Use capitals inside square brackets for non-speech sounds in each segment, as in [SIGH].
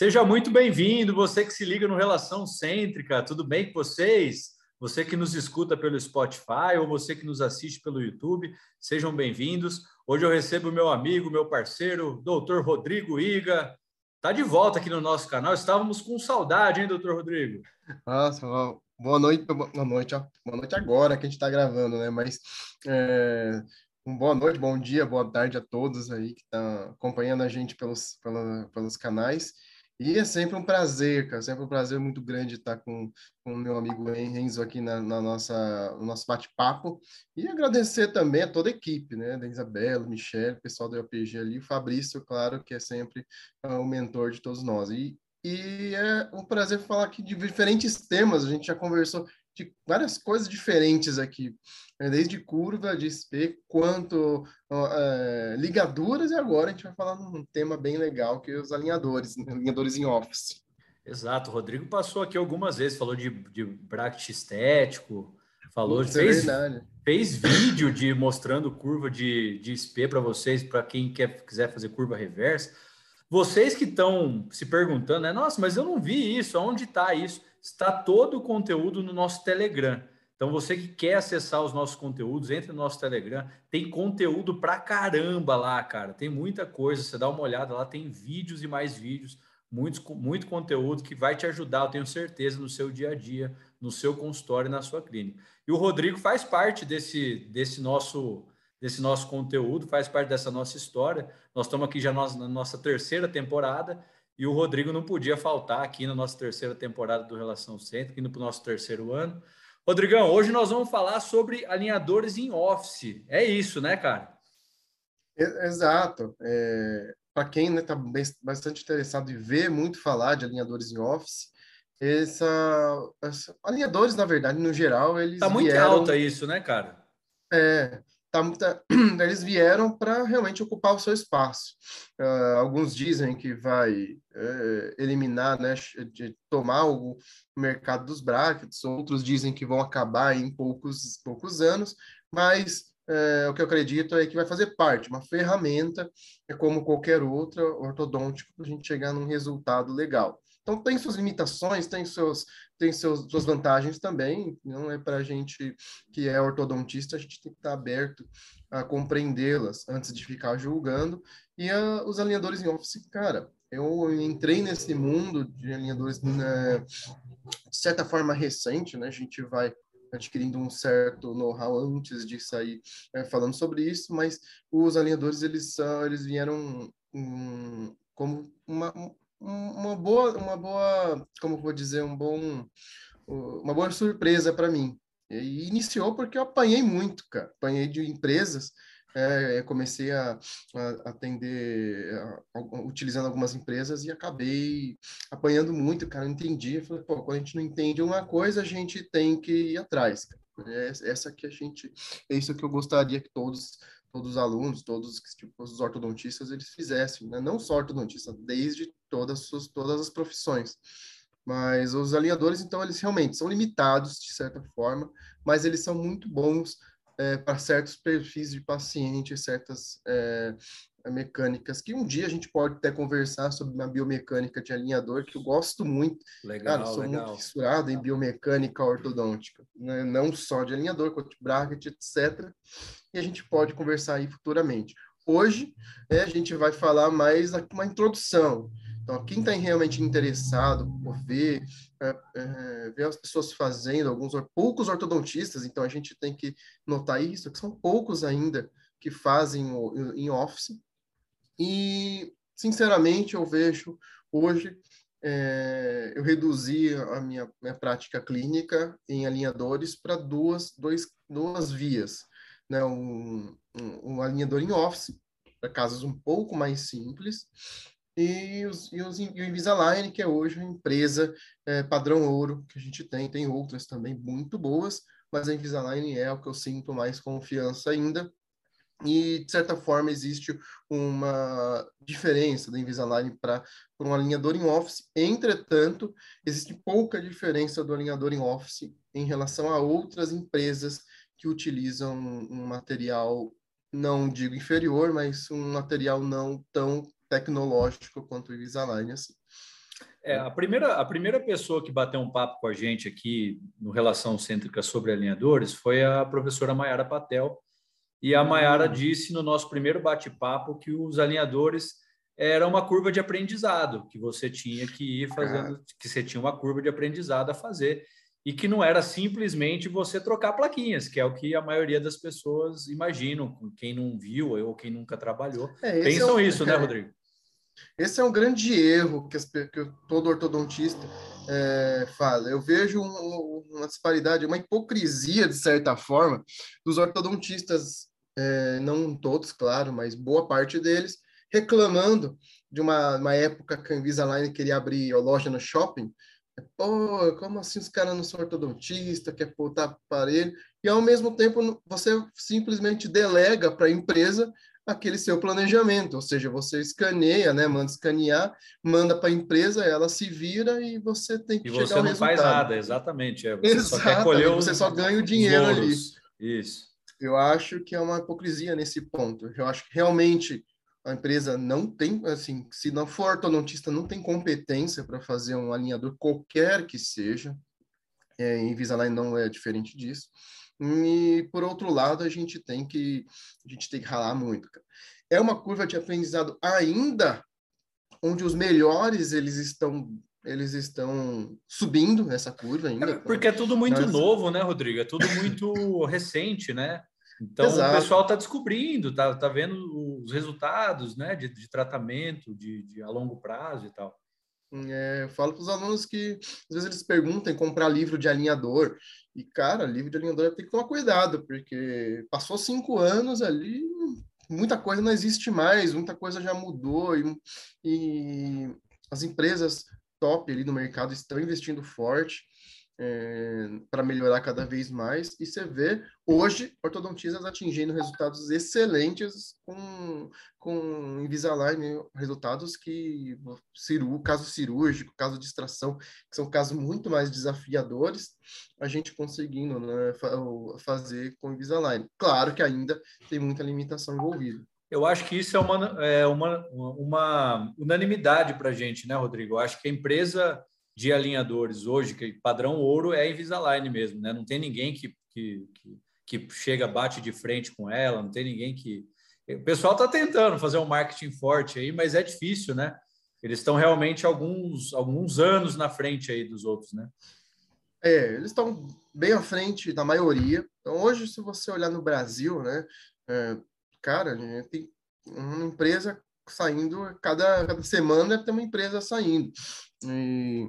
Seja muito bem-vindo, você que se liga no Relação Cêntrica, tudo bem com vocês? Você que nos escuta pelo Spotify ou você que nos assiste pelo YouTube, sejam bem-vindos. Hoje eu recebo meu amigo, meu parceiro, doutor Rodrigo Iga. Está de volta aqui no nosso canal. Estávamos com saudade, hein, doutor Rodrigo? Nossa, boa noite, boa noite, boa noite agora que a gente está gravando, né? Mas é, um boa noite, bom dia, boa tarde a todos aí que estão tá acompanhando a gente pelos, pela, pelos canais. E é sempre um prazer, cara, sempre um prazer muito grande estar com o meu amigo Renzo aqui na, na nossa, no nosso bate-papo. E agradecer também a toda a equipe, né, da Isabela, Michelle, o pessoal do RPG ali, o Fabrício, claro, que é sempre uh, o mentor de todos nós. E, e é um prazer falar aqui de diferentes temas, a gente já conversou de várias coisas diferentes aqui, né? desde curva de SP quanto uh, ligaduras, e agora a gente vai falar num tema bem legal, que é os alinhadores, né? alinhadores em Office. Exato, o Rodrigo passou aqui algumas vezes, falou de, de bracket estético, falou, Isso é fez, é fez vídeo de mostrando curva de, de SP para vocês, para quem quer, quiser fazer curva reversa. Vocês que estão se perguntando, né? Nossa, mas eu não vi isso, onde está isso? Está todo o conteúdo no nosso Telegram. Então, você que quer acessar os nossos conteúdos, entre no nosso Telegram. Tem conteúdo pra caramba lá, cara. Tem muita coisa. Você dá uma olhada lá, tem vídeos e mais vídeos, muito, muito conteúdo que vai te ajudar, eu tenho certeza, no seu dia a dia, no seu consultório e na sua clínica. E o Rodrigo faz parte desse, desse nosso desse nosso conteúdo, faz parte dessa nossa história. Nós estamos aqui já na nossa terceira temporada e o Rodrigo não podia faltar aqui na nossa terceira temporada do Relação Centro, indo para o nosso terceiro ano. Rodrigão, hoje nós vamos falar sobre alinhadores em Office. É isso, né, cara? Exato. É, para quem está né, tá bastante interessado em ver muito falar de alinhadores em Office, essa, essa, alinhadores, na verdade, no geral, eles. Está muito vieram, alta isso, né, cara? É, tá, tá, [CLEARS THROAT] eles vieram para realmente ocupar o seu espaço. Uh, alguns dizem que vai uh, eliminar, né, de tomar o mercado dos brackets, outros dizem que vão acabar em poucos, poucos anos, mas uh, o que eu acredito é que vai fazer parte, uma ferramenta, é como qualquer outra ortodôntica, para a gente chegar num resultado legal. Então tem suas limitações, tem seus tem seus, suas vantagens também. Não é para a gente que é ortodontista, a gente tem que estar aberto a compreendê-las antes de ficar julgando. E a, os alinhadores em Office, cara, eu entrei nesse mundo de alinhadores né, de certa forma recente, né? A gente vai adquirindo um certo know-how antes de sair é, falando sobre isso, mas os alinhadores eles são, eles vieram um, como uma, uma boa, uma boa, como vou dizer, um bom, uma boa surpresa para mim. E iniciou porque eu apanhei muito, cara. Apanhei de empresas, é, comecei a, a atender, a, a, utilizando algumas empresas e acabei apanhando muito, cara. Não entendi. Eu falei, pô, quando a gente não entende uma coisa, a gente tem que ir atrás. É, essa que a gente, é isso que eu gostaria que todos todos os alunos, todos tipo, os ortodontistas, eles fizessem, né? não só ortodontista, desde todas, as, todas as profissões. Mas os alinhadores, então, eles realmente são limitados, de certa forma, mas eles são muito bons é, para certos perfis de paciente, certas é, mecânicas, que um dia a gente pode até conversar sobre uma biomecânica de alinhador, que eu gosto muito. Legal, Cara, sou legal. muito fissurado em biomecânica ortodôntica, né? não só de alinhador, quanto de bracket, etc. E a gente pode conversar aí futuramente. Hoje, é, a gente vai falar mais uma introdução. Então, quem está realmente interessado por ver, é, é, ver as pessoas fazendo, alguns poucos ortodontistas, então a gente tem que notar isso, que são poucos ainda que fazem em office, e, sinceramente, eu vejo hoje, é, eu reduzi a minha, minha prática clínica em alinhadores para duas, duas vias. Né? Um, um, um alinhador em office, para casos um pouco mais simples, e, os, e, os, e o Invisalign, que é hoje uma empresa é, padrão ouro que a gente tem, tem outras também muito boas, mas a Invisalign é o que eu sinto mais confiança ainda, e, de certa forma, existe uma diferença do Invisalign para um alinhador em Office. Entretanto, existe pouca diferença do alinhador em Office em relação a outras empresas que utilizam um material, não digo inferior, mas um material não tão tecnológico quanto o Invisalign. Assim. É, a, primeira, a primeira pessoa que bateu um papo com a gente aqui no Relação Cêntrica sobre alinhadores foi a professora Mayara Patel. E a Mayara hum. disse no nosso primeiro bate-papo que os alinhadores era uma curva de aprendizado, que você tinha que ir fazendo, que você tinha uma curva de aprendizado a fazer e que não era simplesmente você trocar plaquinhas, que é o que a maioria das pessoas imaginam, quem não viu ou quem nunca trabalhou. É, Pensam é um, isso, né, é, Rodrigo? Esse é um grande erro que, as, que todo ortodontista é, fala. Eu vejo um, uma disparidade, uma hipocrisia, de certa forma, dos ortodontistas, é, não todos, claro, mas boa parte deles, reclamando de uma, uma época que a Invisalign queria abrir loja no shopping, Pô, como assim os caras não são ortodontistas, quer botar aparelho? E ao mesmo tempo você simplesmente delega para a empresa aquele seu planejamento, ou seja, você escaneia, né, manda escanear, manda para a empresa, ela se vira e você tem que e chegar ao resultado. E você não faz nada, exatamente. É, você exatamente, só você só ganha o dinheiro ali. Isso. Eu acho que é uma hipocrisia nesse ponto. Eu acho que realmente a empresa não tem, assim, se não for ortodontista, não tem competência para fazer um alinhador qualquer que seja. É, Invisalign não é diferente disso. E por outro lado, a gente tem que a gente tem que ralar muito. Cara. É uma curva de aprendizado ainda onde os melhores eles estão eles estão subindo nessa curva ainda. É, porque é tudo muito Mas... novo, né, Rodrigo? É tudo muito [LAUGHS] recente, né? Então, Exato. o pessoal está descobrindo, está tá vendo os resultados né, de, de tratamento de, de, a longo prazo e tal. É, eu falo para os alunos que às vezes eles perguntam em comprar livro de alinhador. E, cara, livro de alinhador tem que tomar cuidado, porque passou cinco anos ali, muita coisa não existe mais, muita coisa já mudou, e, e as empresas top ali no mercado estão investindo forte é, para melhorar cada vez mais. E você vê hoje ortodontistas atingindo resultados excelentes com, com Invisalign, resultados que ciru, caso cirúrgico, caso de extração, que são casos muito mais desafiadores, a gente conseguindo né, fazer com Invisalign. Claro que ainda tem muita limitação envolvida. Eu acho que isso é uma, é uma, uma unanimidade para a gente, né, Rodrigo? Eu acho que a empresa de alinhadores hoje, que padrão ouro é a Invisalign mesmo, né? Não tem ninguém que, que, que, que chega, bate de frente com ela, não tem ninguém que. O pessoal está tentando fazer um marketing forte aí, mas é difícil, né? Eles estão realmente alguns, alguns anos na frente aí dos outros, né? É, eles estão bem à frente da maioria. Então, hoje, se você olhar no Brasil, né, é, cara, tem uma empresa saindo, cada, cada semana tem uma empresa saindo. E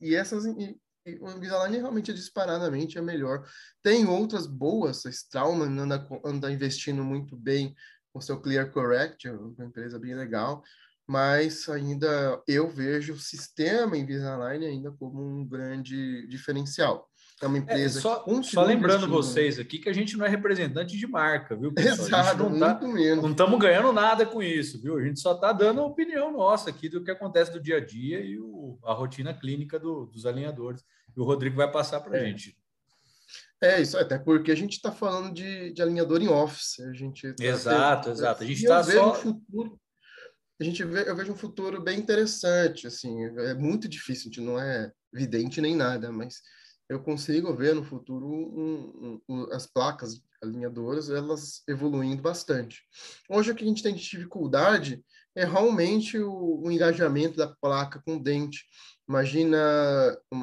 e, essas e, e o Invisalign realmente é disparadamente é melhor. Tem outras boas, a Straumann anda, anda investindo muito bem com seu Clear Correct, é uma empresa bem legal, mas ainda eu vejo o sistema Invisalign ainda como um grande diferencial. É uma é, empresa. É, só, só lembrando vocês aqui que a gente não é representante de marca, viu? Pessoal? Exato, não tá, Não estamos ganhando nada com isso, viu? A gente só está dando a opinião nossa aqui do que acontece do dia a dia e o, a rotina clínica do, dos alinhadores. E o Rodrigo vai passar para a é. gente. É, isso até porque a gente está falando de, de alinhador em office. A gente tá exato, exato. A gente está só. Um futuro, a gente vê, eu vejo um futuro bem interessante. Assim, é muito difícil, a gente não é evidente nem nada, mas eu consigo ver no futuro um, um, as placas alinhadoras elas evoluindo bastante. Hoje o que a gente tem de dificuldade é realmente o, o engajamento da placa com o dente. Imagina,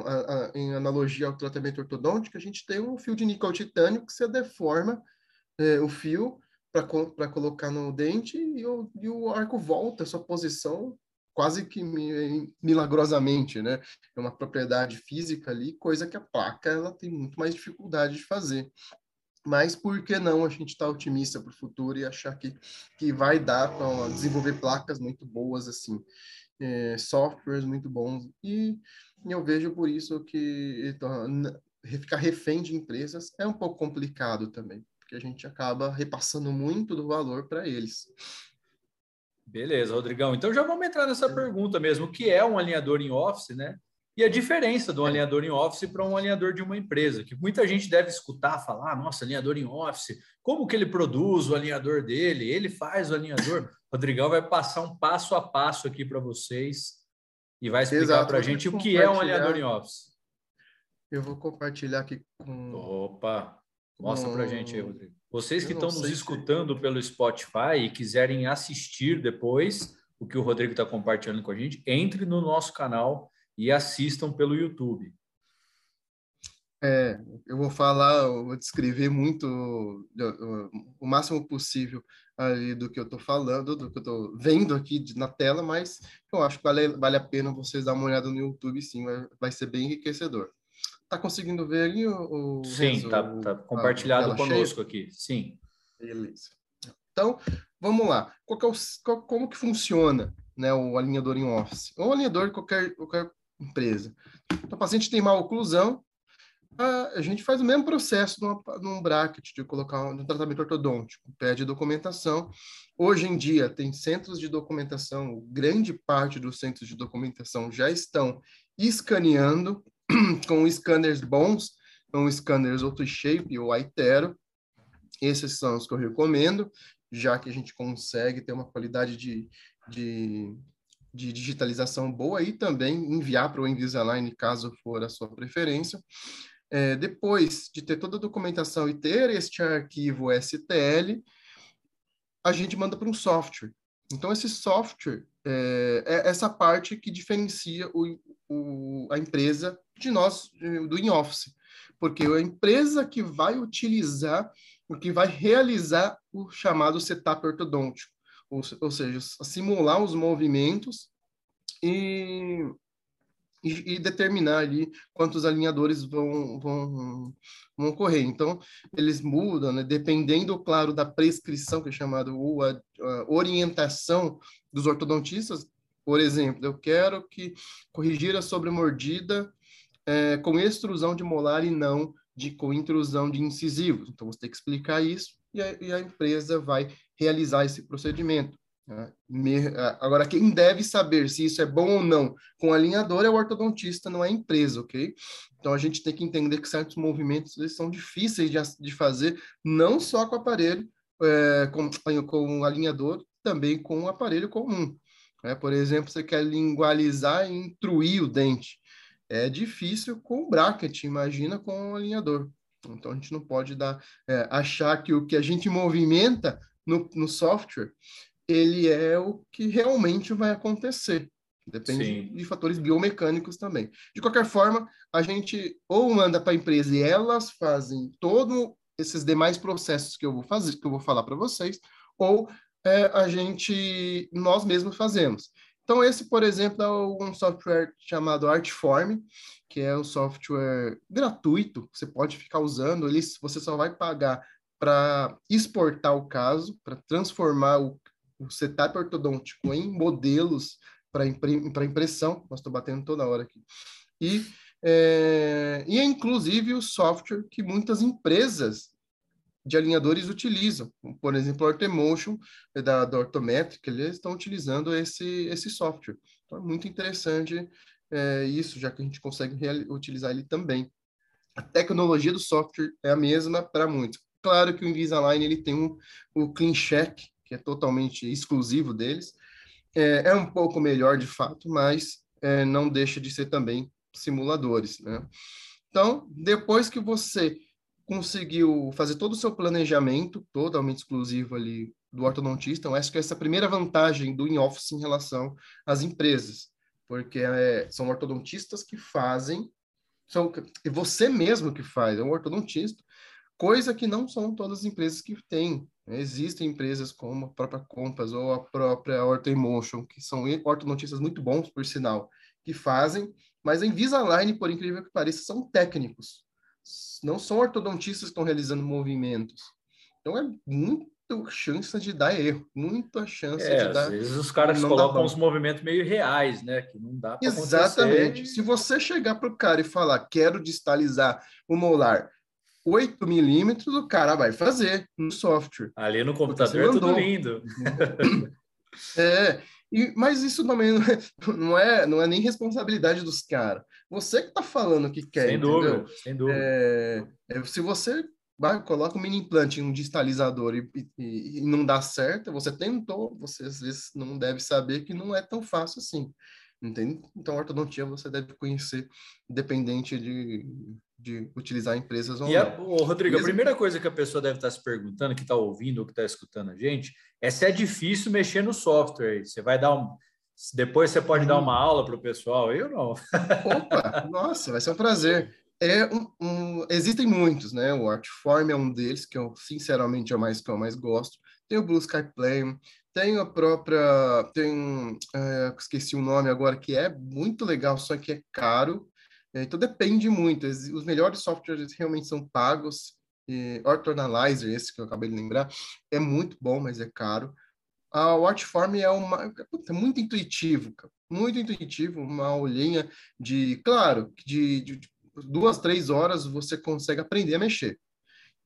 a, a, em analogia ao tratamento ortodôntico, a gente tem um fio de níquel titânio que você deforma é, o fio para colocar no dente e o, e o arco volta sua posição quase que milagrosamente, né? É uma propriedade física ali, coisa que a placa ela tem muito mais dificuldade de fazer. Mas por que não a gente estar tá otimista para o futuro e achar que, que vai dar para desenvolver placas muito boas assim, é, softwares muito bons e eu vejo por isso que então, ficar refém de empresas é um pouco complicado também, porque a gente acaba repassando muito do valor para eles. Beleza, Rodrigão. Então já vamos entrar nessa pergunta mesmo. O que é um alinhador em office, né? E a diferença do alinhador em office para um alinhador de uma empresa, que muita gente deve escutar falar, nossa, alinhador em office, como que ele produz o alinhador dele? Ele faz o alinhador. Rodrigão vai passar um passo a passo aqui para vocês e vai explicar para a gente o que é um alinhador em office. Eu vou compartilhar aqui com. Opa! Mostra para a gente aí, Rodrigo. Vocês que estão nos escutando se... pelo Spotify e quiserem assistir depois o que o Rodrigo está compartilhando com a gente, entre no nosso canal e assistam pelo YouTube. É, eu vou falar, eu vou descrever muito, o máximo possível ali do que eu estou falando, do que eu estou vendo aqui na tela, mas eu acho que vale, vale a pena vocês dar uma olhada no YouTube, sim, vai, vai ser bem enriquecedor. Tá conseguindo ver ali o... sim, tá, tá compartilhado conosco cheia? aqui, sim. Beleza. Então, vamos lá. Qual é qual, como que funciona né, o alinhador em Office? O alinhador qualquer, qualquer empresa. Então, o paciente tem má oclusão, a, gente faz o mesmo processo numa, num bracket de colocar um, tratamento ortodôntico, pede documentação. Hoje em dia, tem centros de documentação, grande parte dos centros de documentação já estão escaneando [CLEARS THROAT] com scanners bons, com scanners AutoShape ou Aitero. Esses são os que eu recomendo, já que a gente consegue ter uma qualidade de, de, de digitalização boa e também enviar para o Invisalign, caso for a sua preferência. É, depois de ter toda a documentação e ter este arquivo STL, a gente manda para um software. Então, esse software é, é essa parte que diferencia o, o, a empresa de nós, do in-office. Porque é a empresa que vai utilizar, que vai realizar o chamado setup ortodôntico, ou, seja, simular os movimentos e e, e, determinar ali quantos alinhadores vão, vão, vão ocorrer. Então, eles mudam, né? dependendo, claro, da prescrição, que é chamado ou a, a orientação dos ortodontistas. Por exemplo, eu quero que corrigir a sobremordida é, com extrusão de molar e não de, com intrusão de incisivos. Então, você tem que explicar isso e a, e a empresa vai realizar esse procedimento. Né? Agora, quem deve saber se isso é bom ou não com alinhador é o ortodontista, não é a empresa, ok? Então, a gente tem que entender que certos movimentos eles são difíceis de, de fazer, não só com o aparelho, é, com, com o alinhador, também com o aparelho comum. Né? Por exemplo, você quer lingualizar e intruir o dente. É difícil com o bracket, imagina com o alinhador. Então, a gente não pode dar, é, achar que o que a gente movimenta no, no software ele é o que realmente vai acontecer. Depende Sim. de fatores biomecânicos também. De qualquer forma, a gente ou manda para a empresa e elas fazem todos esses demais processos que eu vou fazer, que eu vou falar para vocês, ou é, a gente nós mesmos fazemos. Então esse, por exemplo, é um software chamado Artform, que é um software gratuito, você pode ficar usando, ele você só vai pagar para exportar o caso, para transformar o, o setup ortodôntico em modelos para impressão, nós estou batendo toda hora aqui, e, é, e é inclusive o software que muitas empresas de alinhadores utilizam, por exemplo, o Ortemotion é da, da eles estão utilizando esse, esse software. Então, é muito interessante é, isso, já que a gente consegue utilizar ele também. A tecnologia do software é a mesma para muitos. Claro que o Invisalign ele tem um, o Clean Check, que é totalmente exclusivo deles. É, é um pouco melhor de fato, mas é, não deixa de ser também simuladores, né? Então, depois que você conseguiu fazer todo o seu planejamento totalmente exclusivo ali do ortodontista, eu acho que essa é a primeira vantagem do in-office em relação às empresas, porque é, são ortodontistas que fazem, são, é você mesmo que faz, é um ortodontista, coisa que não são todas as empresas que têm Existem empresas como a própria Compass ou a própria Orthoemotion, que são ortodontistas muito bons, por sinal, que fazem, mas a Invisalign, por incrível que pareça, são técnicos. Não são ortodontistas que estão realizando movimentos. Então é muita chance de dar erro, muita chance é, de dar. Às vezes os caras colocam uns movimentos meio reais, né? Que não dá para Exatamente. Acontecer. Se você chegar para o cara e falar, quero distalizar o molar 8 milímetros, o cara vai fazer no software. Ali no computador é tudo lindo. é, e, mas isso também não [LAUGHS] é, não é, não é nem responsabilidade dos caras. Você que está falando que quer, sem entendeu? dúvida, sem dúvida. É, é, se você vai, coloca um mini implante em um distalizador e, e, e, não dá certo, você tentou, você às vezes não deve saber que não é tão fácil assim. Entende? Então, ortodontia você deve conhecer, independente de, de utilizar empresas ou e a, não. Rodrigo, Mesmo... a primeira coisa que a pessoa deve estar se perguntando, que está ouvindo ou que está escutando a gente, é se é difícil mexer no software. Você vai dar um. Depois você pode hum. dar uma aula para o pessoal, eu não. Opa, [LAUGHS] nossa, vai ser um prazer. É um, um, existem muitos, né? O Artform é um deles, que eu, sinceramente, é o mais que eu mais gosto. Tem o Blue Sky Play, tem a própria. Tem. É, esqueci o nome agora, que é muito legal, só que é caro. É, então depende muito. Os melhores softwares realmente são pagos. E Orthoanalyzer, esse que eu acabei de lembrar, é muito bom, mas é caro. A Watchform é uma é muito intuitivo, muito intuitivo, uma aulinha de, claro, de, de, duas, três horas você consegue aprender a mexer.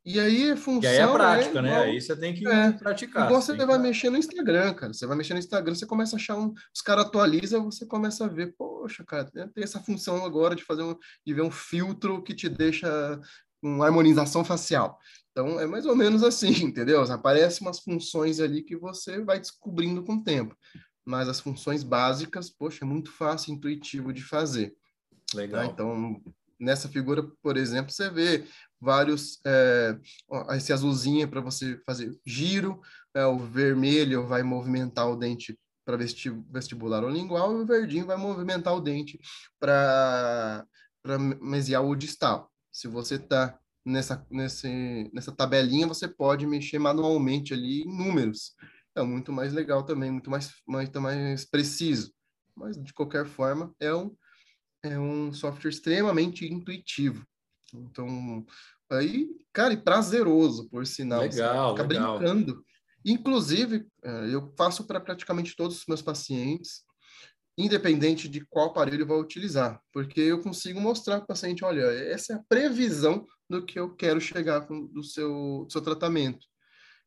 E aí função. E aí é prática, é né? Aí você tem que é, praticar. Igual você, vai que... mexer no Instagram, cara. Você vai mexer no Instagram, você começa a achar um. Os caras atualizam, você começa a ver, poxa, cara, tem essa função agora de fazer um, de ver um filtro que te deixa com harmonização facial. Então é mais ou menos assim, [LAUGHS] entendeu? Aparecem umas funções ali que você vai descobrindo com o tempo. Mas as funções básicas, poxa, é muito fácil, intuitivo de fazer. Legal. Tá? Então, nessa figura, por exemplo, você vê vários, é, esse azulzinho para você fazer giro, é, o vermelho vai movimentar o dente para vestibular ou lingual, e o verdinho vai movimentar o dente para mesial ou distal. Se você está nessa, nesse, nessa tabelinha, você pode mexer manualmente ali em números. É muito mais legal também, muito mais, muito mais preciso. Mas, de qualquer forma, é um, é um software extremamente intuitivo. Então, aí, cara, e prazeroso, por sinal. Legal, fica legal. brincando. Inclusive, é, eu faço para praticamente todos os meus pacientes, independente de qual aparelho vai utilizar, porque eu consigo mostrar para o paciente, olha, essa é a previsão do que eu quero chegar com, do, seu, do seu tratamento.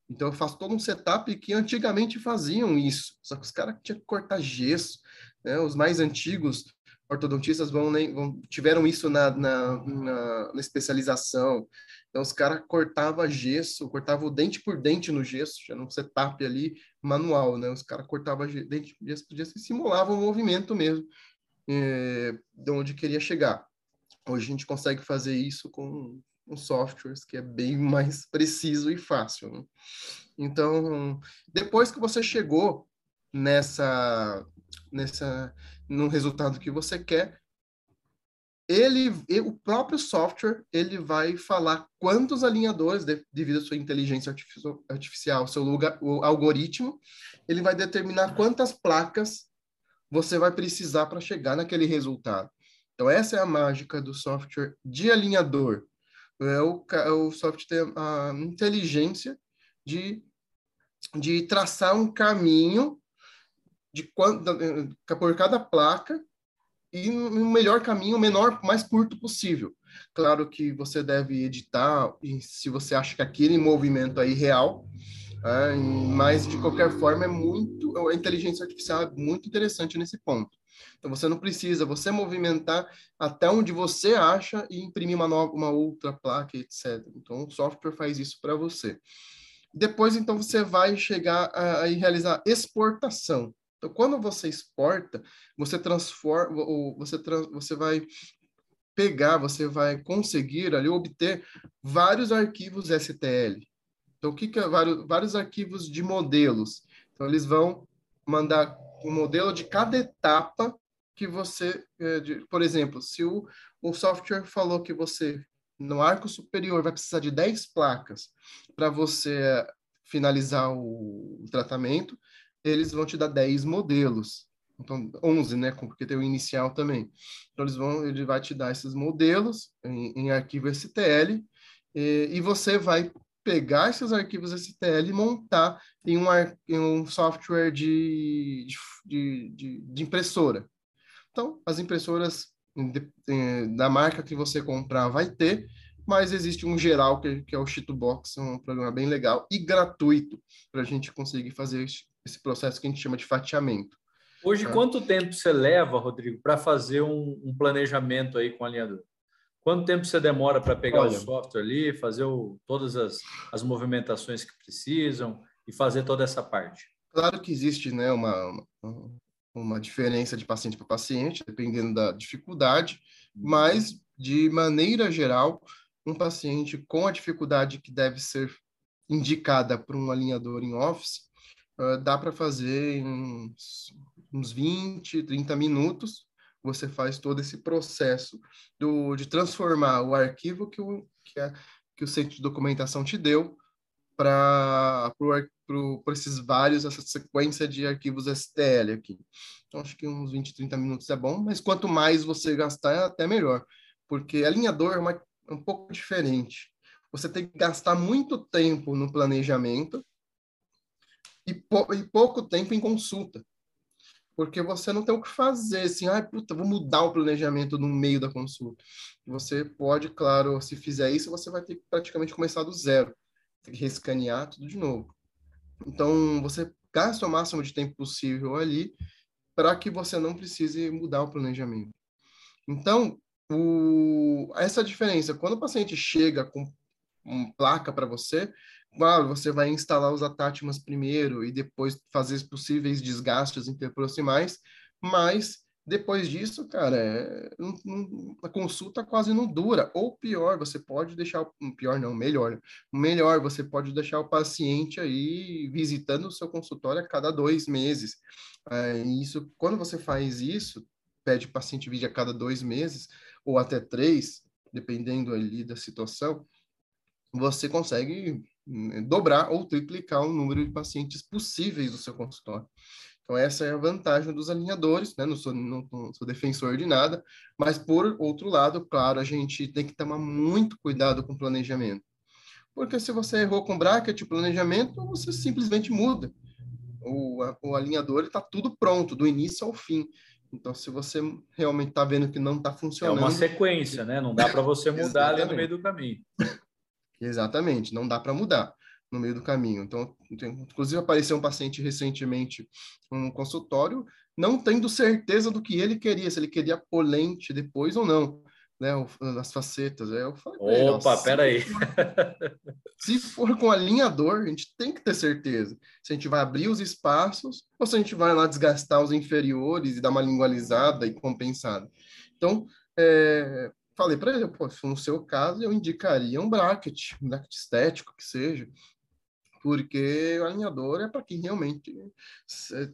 Então, eu faço todo um setup que antigamente faziam isso, só que os caras tinham que cortar gesso, né? os mais antigos ortodontistas vão, vão tiveram isso na, na, na, na especialização. Então, os caras cortavam gesso, cortavam o dente por dente no gesso, já num setup ali manual, né? Os caras cortavam dente por gesso por gesso e simulavam o movimento mesmo, é, de onde queria chegar. Hoje a gente consegue fazer isso com, com softwares que é bem [LAUGHS] mais preciso e fácil. Né? Então, depois que você chegou nessa nessa no resultado que você quer, ele, o próprio software, ele vai falar quantos alinhadores, devido à sua inteligência artificial, seu lugar, o algoritmo, ele vai determinar quantas placas você vai precisar para chegar naquele resultado. Então, essa é a mágica do software de alinhador. É o, é o software tem a inteligência de, de traçar um caminho de quanto, por cada placa e no melhor caminho, o menor, mais curto possível. Claro que você deve editar e se você acha que aquele movimento é real, é, mas de qualquer forma é muito a inteligência artificial é muito interessante nesse ponto. Então você não precisa você movimentar até onde você acha e imprimir uma nova, uma outra placa, etc. Então o software faz isso para você. Depois então você vai chegar a, a realizar exportação. Então, quando você exporta, você transforma, ou você, trans, você vai pegar, você vai conseguir ali obter vários arquivos STL. Então, o que, que é vários, vários arquivos de modelos? Então, eles vão mandar um modelo de cada etapa que você, de, por exemplo, se o, o software falou que você no arco superior vai precisar de 10 placas para você finalizar o, o tratamento, eles vão te dar 10 modelos. Então, 11, né? Porque tem o inicial também. Então, eles vão, ele vai te dar esses modelos em, em arquivo STL e, e, você vai pegar esses arquivos STL e montar em um, em um software de, de, de, de impressora. Então, as impressoras da marca que você comprar vai ter, mas existe um geral que, que é o Cheatbox, um programa bem legal e gratuito para a gente conseguir fazer esse processo que a gente chama de fatiamento. Hoje, tá? quanto tempo você leva, Rodrigo, para fazer um, um, planejamento aí com o alinhador? Quanto tempo você demora para pegar Olha, o software ali, fazer o, todas as, as movimentações que precisam e fazer toda essa parte? Claro que existe né, uma, uma diferença de paciente para paciente, dependendo da dificuldade, uhum. mas, de maneira geral, um paciente com a dificuldade que deve ser indicada para um alinhador em Office, uh, dá para fazer em uns, uns 20, 30 minutos, você faz todo esse processo do, de transformar o arquivo que o, que, a, que o centro de documentação te deu para esses vários, essa sequência de arquivos STL aqui. Então, acho que uns 20, 30 minutos é bom, mas quanto mais você gastar, é até melhor, porque alinhador é, uma, um pouco diferente. Você tem que gastar muito tempo no planejamento e, e pouco tempo em consulta porque você não tem o que fazer, assim, ah, puta, vou mudar o planejamento no meio da consulta. Você pode, claro, se fizer isso, você vai ter que praticamente começar do zero, tem que rescanear tudo de novo. Então, você gasta o máximo de tempo possível ali para que você não precise mudar o planejamento. Então, o, essa diferença, quando o paciente chega com uma placa para você, claro, você vai instalar os attachments primeiro e depois fazer os possíveis desgastes interproximais, mas depois disso, cara, é, a consulta quase não dura. Ou pior, você pode deixar, pior não, melhor, melhor, você pode deixar o paciente aí visitando o seu consultório a cada dois meses. É, isso, quando você faz isso, pede o paciente vir a cada dois meses, ou até três, dependendo ali da situação, você consegue dobrar ou triplicar o número de pacientes possíveis do seu consultório. Então, essa é a vantagem dos alinhadores, né? Não sou, não, não sou defensor de nada, mas, por outro lado, claro, a gente tem que tomar muito cuidado com o planejamento. Porque se você errou com bracket, o planejamento, você simplesmente muda. O, a, o alinhador está tudo pronto, do início ao fim. Então, se você realmente está vendo que não está funcionando. É uma sequência, né? Não dá para você mudar ali no meio do caminho. Exatamente, não dá para mudar no meio do caminho. Então, inclusive apareceu um paciente recentemente um consultório, não tendo certeza do que ele queria, se ele queria polente depois ou não, né, as facetas. Eu falei, Opa, peraí. Se for com alinhador, a gente tem que ter certeza se a gente vai abrir os espaços ou se a gente vai lá desgastar os inferiores e dar uma lingualizada e compensada. Então, é, falei para ele, pô, no seu caso, eu indicaria um bracket, um bracket estético que seja, porque o alinhador é para quem realmente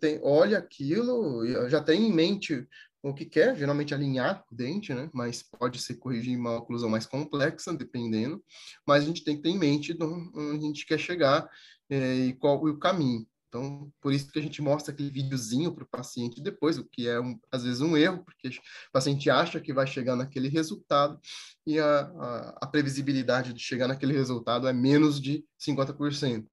tem, olha aquilo, já tem em mente o que quer, geralmente alinhar o dente, né? Mas pode ser corrigir uma oclusão mais complexa, dependendo. Mas a gente tem que ter em mente onde a gente quer chegar é, e qual o caminho. Então, por isso que a gente mostra aquele videozinho para o paciente depois, o que é, um, às vezes, um erro, porque o paciente acha que vai chegar naquele resultado e a, a, a previsibilidade de chegar naquele resultado é menos de 50%.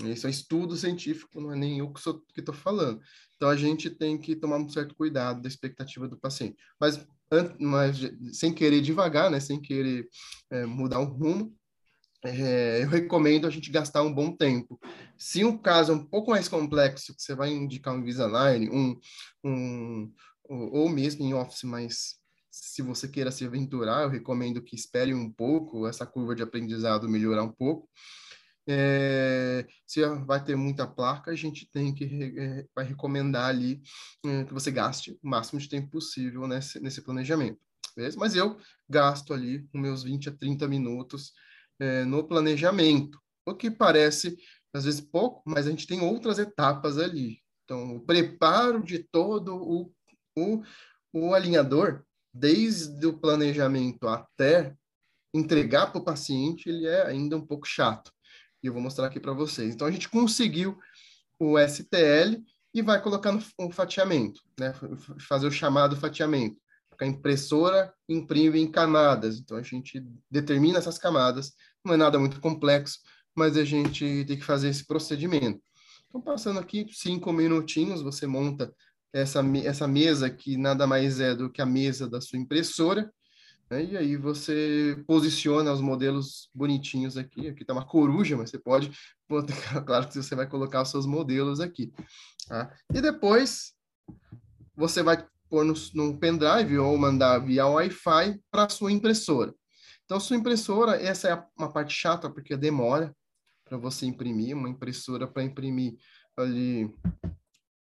Isso é estudo científico, não é nem eu que estou falando. Então, a gente tem que tomar um certo cuidado da expectativa do paciente. Mas, mas sem querer devagar, né, sem querer é, mudar o rumo, é, eu recomendo a gente gastar um bom tempo. Se um caso é um pouco mais complexo, que você vai indicar um Invisalign, um, um, ou mesmo em Office, mas se você queira se aventurar, eu recomendo que espere um pouco, essa curva de aprendizado melhorar um pouco. É, se vai ter muita placa, a gente tem que é, vai recomendar ali é, que você gaste o máximo de tempo possível nesse, nesse planejamento. Beleza? Mas eu gasto ali os meus 20 a 30 minutos é, no planejamento, o que parece às vezes pouco, mas a gente tem outras etapas ali. Então, o preparo de todo o, o, o alinhador, desde o planejamento até entregar para o paciente, ele é ainda um pouco chato. E eu vou mostrar aqui para vocês. Então, a gente conseguiu o STL e vai colocar no fatiamento, né? fazer o chamado fatiamento a impressora imprime em camadas. Então a gente determina essas camadas. Não é nada muito complexo, mas a gente tem que fazer esse procedimento. Então, passando aqui cinco minutinhos, você monta essa, essa mesa que nada mais é do que a mesa da sua impressora. Né? E aí você posiciona os modelos bonitinhos aqui. Aqui está uma coruja, mas você pode, [LAUGHS] claro que você vai colocar os seus modelos aqui. Tá? E depois você vai pôr no, no pendrive ou mandar via Wi-Fi para sua impressora. Então, sua impressora, essa é uma parte chata, porque demora para você imprimir, uma impressora para imprimir ali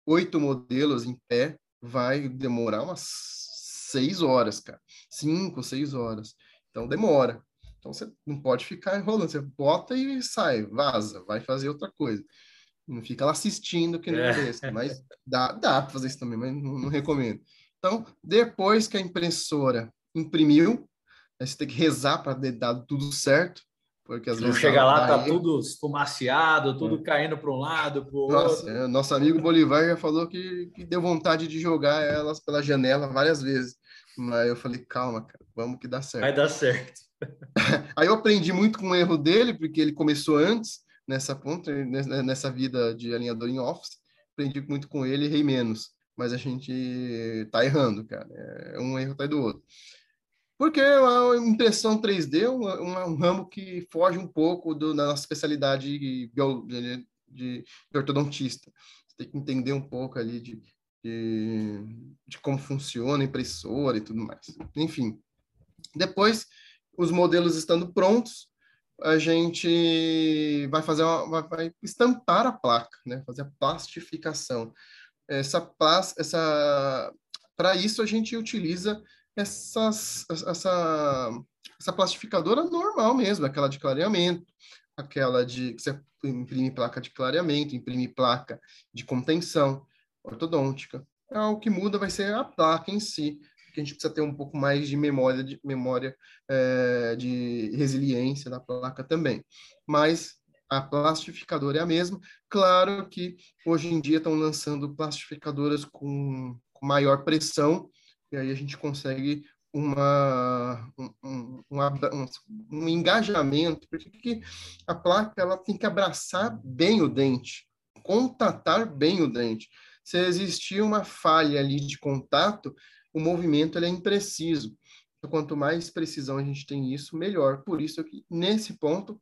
oito modelos em pé, vai demorar umas seis horas, cara. Cinco, seis horas. Então demora. Então você não pode ficar enrolando, você bota e sai, vaza, vai fazer outra coisa. Não fica lá assistindo que nem é. Besta, mas dá, dá para fazer isso também, mas não, não, recomendo. Então, depois que a impressora imprimiu, você tem que rezar para dar tudo certo, porque às não vezes. chega lá, tá tudo esfumaciado, tudo é. caindo para um lado, para o outro. É, nosso amigo Bolivar já falou que, que deu vontade de jogar elas pela janela várias vezes. Mas eu falei, calma, cara, vamos que dá certo. Vai dar certo. [LAUGHS] Aí eu aprendi muito com o erro dele, porque ele começou antes nessa ponta, nessa vida de alinhador em office. Aprendi muito com ele, errei menos. Mas a gente tá errando, cara. É um erro atrás do outro. Porque a impressão 3D é um, um, ramo que foge um pouco do, da nossa especialidade de, de, de, ortodontista. Você tem que entender um pouco ali de, de, de como funciona a impressora e tudo mais. Enfim, depois, os modelos estando prontos, a gente vai fazer uma, vai estampar a placa, né? Fazer a plastificação. Essa essa para isso a gente utiliza essas, essa essa plastificadora normal mesmo, aquela de clareamento, aquela de que você imprime placa de clareamento, imprime placa de contenção ortodôntica. É, o que muda vai ser a placa em si que a gente precisa ter um pouco mais de memória, de memória é, de resiliência da placa também. Mas a plastificadora é a mesma. Claro que hoje em dia estão lançando plastificadoras com, com maior pressão, e aí a gente consegue uma, um, um, um, engajamento, porque a placa ela tem que abraçar bem o dente, contatar bem o dente. Se existir uma falha ali de contato, o movimento ele é impreciso. Então, quanto mais precisão a gente tem isso, melhor. Por isso que, nesse ponto,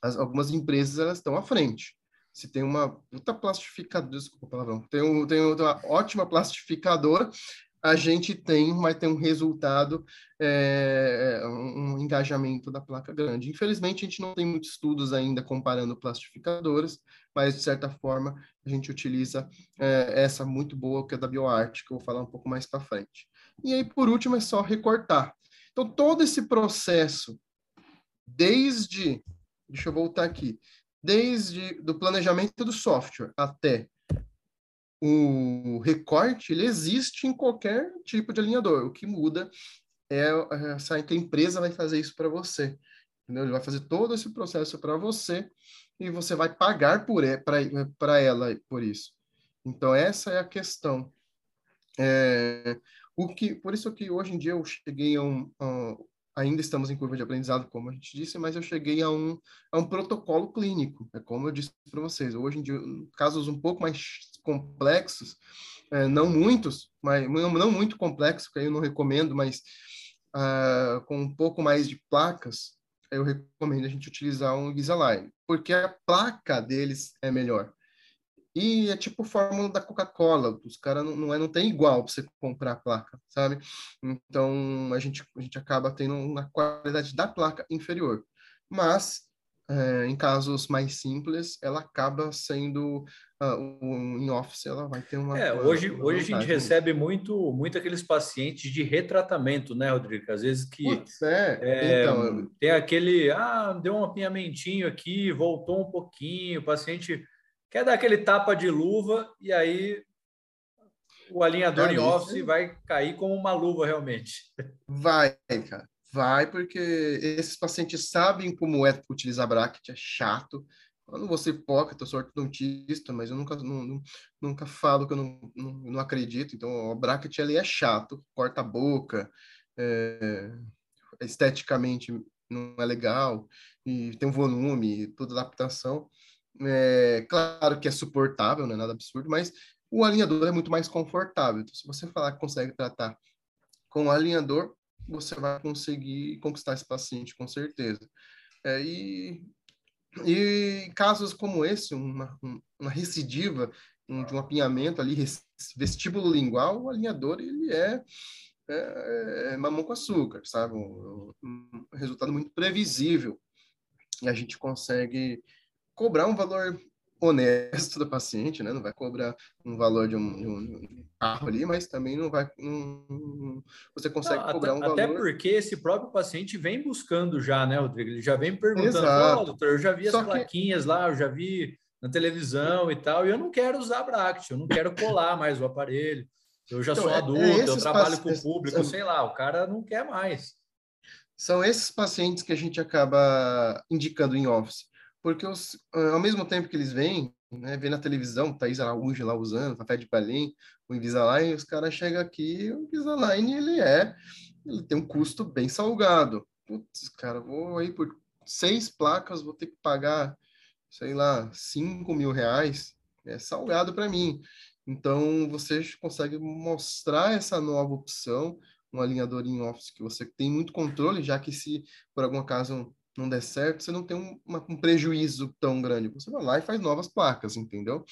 as, algumas empresas elas estão à frente. Se tem uma puta plastificadora, desculpa o palavrão, tem, um, tem uma ótima plastificadora, a gente tem, vai ter um resultado, é, um engajamento da placa grande. Infelizmente, a gente não tem muitos estudos ainda comparando plastificadoras, mas, de certa forma, a gente utiliza é, essa muito boa, que é da BioArt, que eu vou falar um pouco mais para frente. E aí, por último, é só recortar. Então, todo esse processo, desde, deixa eu voltar aqui, desde do planejamento do software até o recorte ele existe em qualquer tipo de alinhador. O que muda é essa que a empresa vai fazer isso para você. Entendeu? Ele vai fazer todo esse processo para você e você vai pagar por para ela por isso. Então essa é a questão. É, o que por isso que hoje em dia eu cheguei a um, a, ainda estamos em curva de aprendizado, como a gente disse, mas eu cheguei a um, a um protocolo clínico, é como eu disse para vocês. Hoje em dia, casos um pouco mais complexos, é, não muitos, mas não, não muito complexos, que eu não recomendo, mas uh, com um pouco mais de placas, eu recomendo a gente utilizar um Invisalign, porque a placa deles é melhor. E é tipo fórmula da Coca-Cola, os caras não, não, é, não tem igual para você comprar a placa, sabe? Então a gente, a gente acaba tendo uma qualidade da placa inferior. Mas é, em casos mais simples, ela acaba sendo uh, um, em office, ela vai ter uma. É, hoje, uma hoje a gente recebe muito, muito aqueles pacientes de retratamento, né, Rodrigo? Às vezes que Putz, é. É, então, tem aquele, ah, deu um apinhamentinho aqui, voltou um pouquinho, o paciente quer dar aquele tapa de luva e aí o alinhador é, em office vai cair como uma luva realmente. Vai, cara. Vai, porque esses pacientes sabem como é utilizar bracket, é chato. Eu não vou ser hipócrita, eu sou ortodontista, mas eu nunca, não, nunca falo que eu não, não, não acredito. Então, o bracket ali é chato, corta a boca, é, esteticamente não é legal, e tem um volume, toda adaptação. É, claro que é suportável, não é nada absurdo, mas o alinhador é muito mais confortável. Então, se você falar que consegue tratar com o alinhador, você vai conseguir conquistar esse paciente, com certeza. É, e, e casos como esse, uma, uma recidiva um, de um apinhamento ali, vestíbulo lingual, o alinhador, ele é, é, é mamão com açúcar, sabe? Um, um resultado muito previsível. E a gente consegue cobrar um valor honesto do paciente, né? Não vai cobrar um valor de um, de um carro ali, mas também não vai. Um, você consegue não, cobrar até, um valor. Até porque esse próprio paciente vem buscando já, né, Rodrigo? Ele já vem perguntando: Ó, oh, doutor, eu já vi Só as plaquinhas que... lá, eu já vi na televisão e tal, e eu não quero usar Bract, eu não quero colar mais o aparelho. Eu já então, sou é, é adulto, é eu trabalho com o público, sei lá, o cara não quer mais. São esses pacientes que a gente acaba indicando em office porque os, ah, ao mesmo tempo que eles vêm, né, vê na televisão, Thaís Araújo lá usando, Café de Belém, o Invisalign, os caras chegam aqui, o Invisalign, ele é, ele tem um custo bem salgado. Putz, cara, vou aí por seis placas, vou ter que pagar, sei lá, cinco mil reais, é salgado para mim. Então, você consegue mostrar essa nova opção, um alinhador em office que você tem muito controle, já que se por algum acaso não der certo, você não tem um, um prejuízo tão grande. Você vai lá e faz novas placas, entendeu?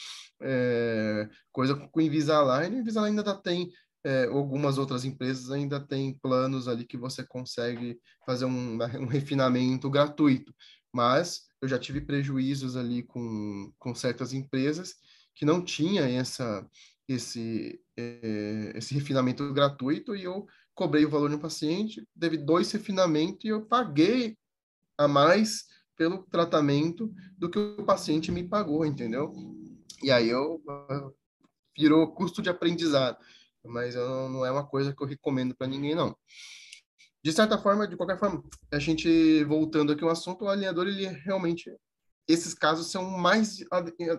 É, coisa com o Invisalign, o Invisalign ainda tem é, algumas outras empresas ainda têm planos ali que você consegue fazer um, [LAUGHS] um, refinamento gratuito. Mas eu já tive prejuízos ali com, com certas empresas que não tinha essa, esse, é, esse refinamento gratuito e eu cobrei o valor no paciente, teve dois refinamentos e eu paguei a mais pelo tratamento do que o paciente me pagou, entendeu? E aí eu virou custo de aprendizado, mas eu, não é uma coisa que eu recomendo para ninguém não. De certa forma, de qualquer forma, a gente voltando aqui ao assunto, o alinhador ele realmente esses casos são mais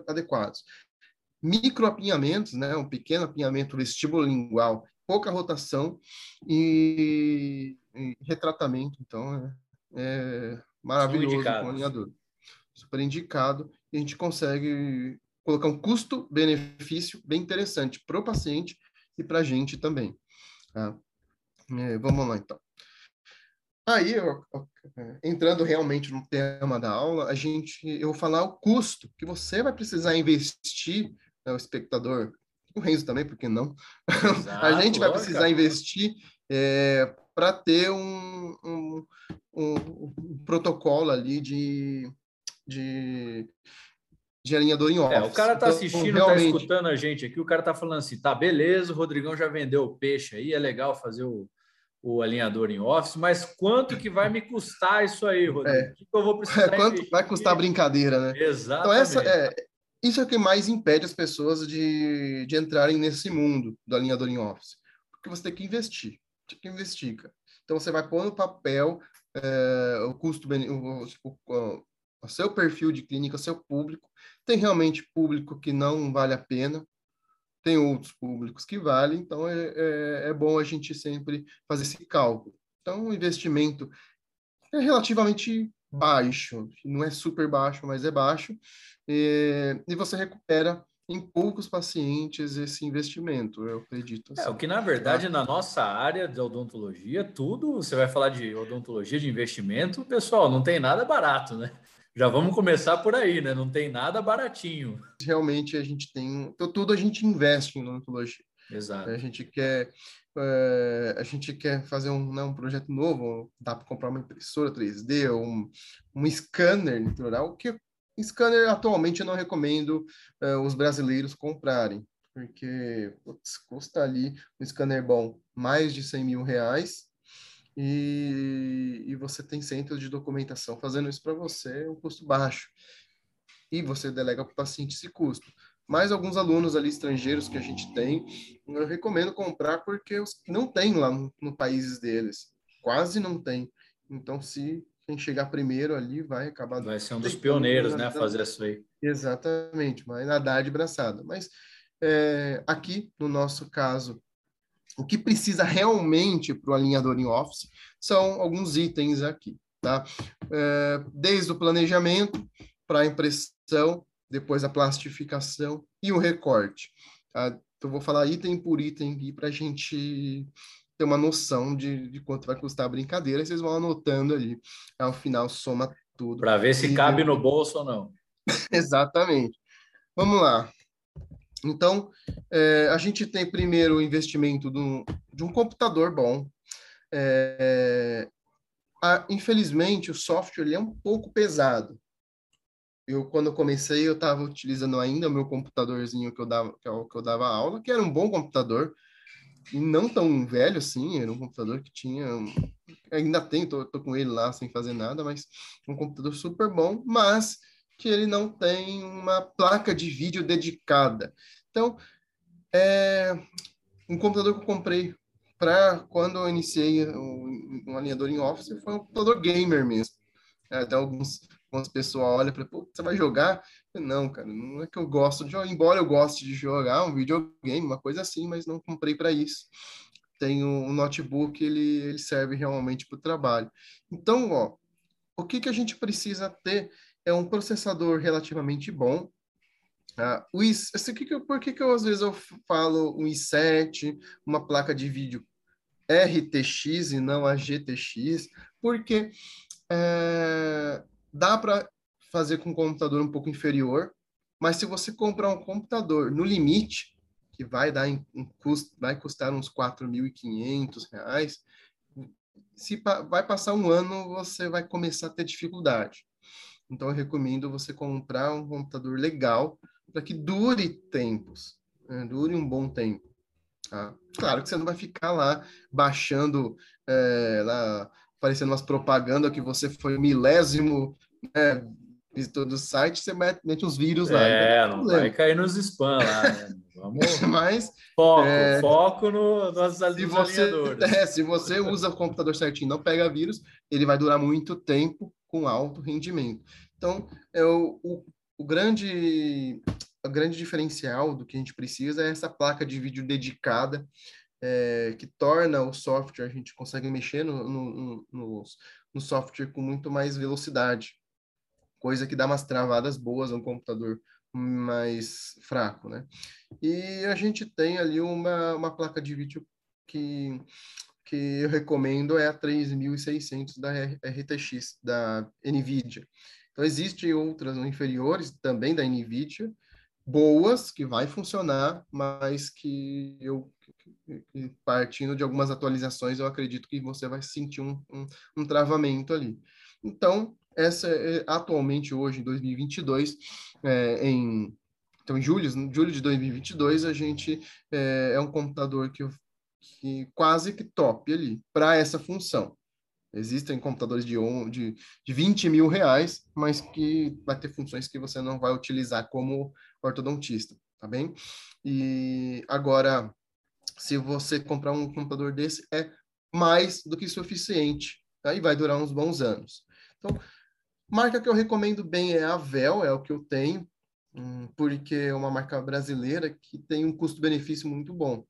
adequados. Microapinhamentos, né, um pequeno apinhamento vestibulolingual, pouca rotação e, e retratamento, então é, é maravilhoso com alinhador. Super indicado. E a gente consegue colocar um custo-benefício bem interessante para o paciente e para a gente também. Tá? É, vamos lá, então. Aí, eu, entrando realmente no tema da aula, a gente, eu vou falar o custo que você vai precisar investir, né, o espectador, o Renzo também, por que não? [LAUGHS] Exato, a gente vai precisar investir é, para ter um, um, um, um, protocolo ali de, de, de alinhador em office. É, o cara está então, assistindo, está realmente... escutando a gente aqui, o cara está falando assim, tá, beleza, o Rodrigão já vendeu o peixe aí, é legal fazer o, o alinhador em office, mas quanto que vai me custar isso aí, Rodrigo? É. O que eu vou precisar [LAUGHS] Quanto investir? vai custar a brincadeira, né? Exatamente. Então, essa, é, isso é o que mais impede as pessoas de, de entrarem nesse mundo do alinhador em office. Porque você tem que investir que investiga. Então, você vai pôr no papel é, o custo, o, o, o, seu perfil de clínica, seu público. Tem realmente público que não vale a pena, tem outros públicos que valem, então é, é, é bom a gente sempre fazer esse cálculo. Então, o investimento é relativamente baixo, não é super baixo, mas é baixo, e, e você recupera em poucos pacientes esse investimento, eu acredito. Assim. É, o que, na verdade, tá? na nossa área de odontologia, tudo, você vai falar de odontologia de investimento, pessoal, não tem nada barato, né? Já vamos começar por aí, né? Não tem nada baratinho. Realmente a gente tem, então, tudo a gente investe em odontologia. Exato. A gente quer, é, a gente quer fazer um, né, um projeto novo, dá para comprar uma impressora 3D, um, um scanner natural, que Scanner, atualmente, eu não recomendo uh, os brasileiros comprarem, porque putz, custa ali um scanner bom mais de 100 mil reais e, e você tem centros de documentação fazendo isso para você, é um custo baixo. E você delega para o paciente esse custo. Mas alguns alunos ali estrangeiros que a gente tem, eu recomendo comprar porque não tem lá no, no países deles. Quase não tem. Então, se quem chegar primeiro ali vai acabar. Vai ser um dos pioneiros, né, a fazer isso aí. Exatamente, vai nadar de braçada. Mas é, aqui, no nosso caso, o que precisa realmente para o alinhador em Office são alguns itens aqui, tá? É, desde o planejamento para a impressão, depois a plastificação e o recorte. Tá? Então, vou falar item por item aqui para a gente ter uma noção de, de quanto vai custar a brincadeira, vocês vão anotando ali. Ao final, soma tudo. Para ver se e... cabe no bolso ou não. [LAUGHS] Exatamente. Vamos lá. Então, é, a gente tem primeiro o investimento do, de um computador bom. É, a, infelizmente, o software ele é um pouco pesado. eu quando comecei eu estava utilizando ainda o meu computadorzinho que eu dava que, eu, é que eu dava aula, que era um bom computador e não tão velho assim, era um computador que tinha ainda tem, tô, tô com ele lá sem fazer nada, mas um computador super bom, mas que ele não tem uma placa de vídeo dedicada. Então, é um computador que eu comprei para quando eu iniciei um, alinhador em Office foi um computador gamer mesmo. Até alguns algumas pessoas olham para você vai jogar? Não, cara, não é que eu gosto de jogar, embora eu goste de jogar um videogame, uma coisa assim, mas não comprei para isso. Tenho um notebook, ele, ele serve realmente para o trabalho. Então, ó, o que, que a gente precisa ter é um processador relativamente bom. Uh, o i, esse, que que, por que, que eu, às vezes eu falo um i7, uma placa de vídeo RTX e não a GTX? Porque é, dá para fazer com um computador um pouco inferior, mas se você comprar um computador no limite, que vai dar um custo, vai custar uns 4.500 reais, se vai passar um ano, você vai começar a ter dificuldade. Então, eu recomendo você comprar um computador legal para que dure tempos, né? dure um bom tempo. Tá? Claro que você não vai ficar lá baixando, é, lá, aparecendo umas propagandas que você foi milésimo né, visitor do site, você mete, mete uns vírus lá. É, não, vai cair nos spam lá, né? [LAUGHS] Vamos... Mas, foco, é... foco no, nos se você, [LAUGHS] é, se você usa o computador certinho não pega vírus, ele vai durar muito tempo com alto rendimento. Então, é o, o, o grande o grande diferencial do que a gente precisa é essa placa de vídeo dedicada, é, que torna o software, a gente consegue mexer no, no, no, no, software com muito mais velocidade, coisa que dá umas travadas boas no computador mais fraco, né? E a gente tem ali uma, uma placa de vídeo que, que eu recomendo, é a 3600 da RTX, da NVIDIA. Então, existem outras inferiores também da NVIDIA, boas, que vai funcionar, mas que eu, partindo de algumas atualizações, eu acredito que você vai sentir um, um, um travamento ali. Então, essa é, atualmente hoje, em 2022, é, em então, em julho, julho de 2022, a gente é, é um computador que, que quase que top ali para essa função. Existem computadores de, de, de 20 mil reais, mas que vai ter funções que você não vai utilizar como ortodontista, tá bem? E agora, se você comprar um computador desse, é mais do que suficiente, tá? e vai durar uns bons anos. Então, marca que eu recomendo bem é a Vel, é o que eu tenho, hum, porque é uma marca brasileira que tem um custo-benefício muito bom.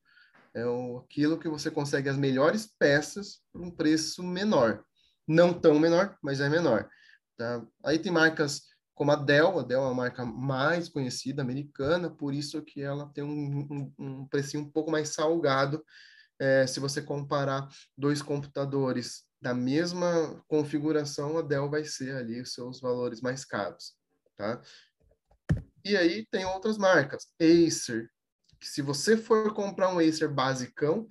É aquilo que você consegue as melhores peças por um preço menor. Não tão menor, mas é menor. Tá? Aí tem marcas como a Dell, a Dell é uma marca mais conhecida, americana, por isso que ela tem um, um, um precinho um pouco mais salgado é, se você comparar dois computadores da mesma configuração, a Dell vai ser ali os seus valores mais caros, tá? E aí tem outras marcas, Acer, que se você for comprar um Acer basicão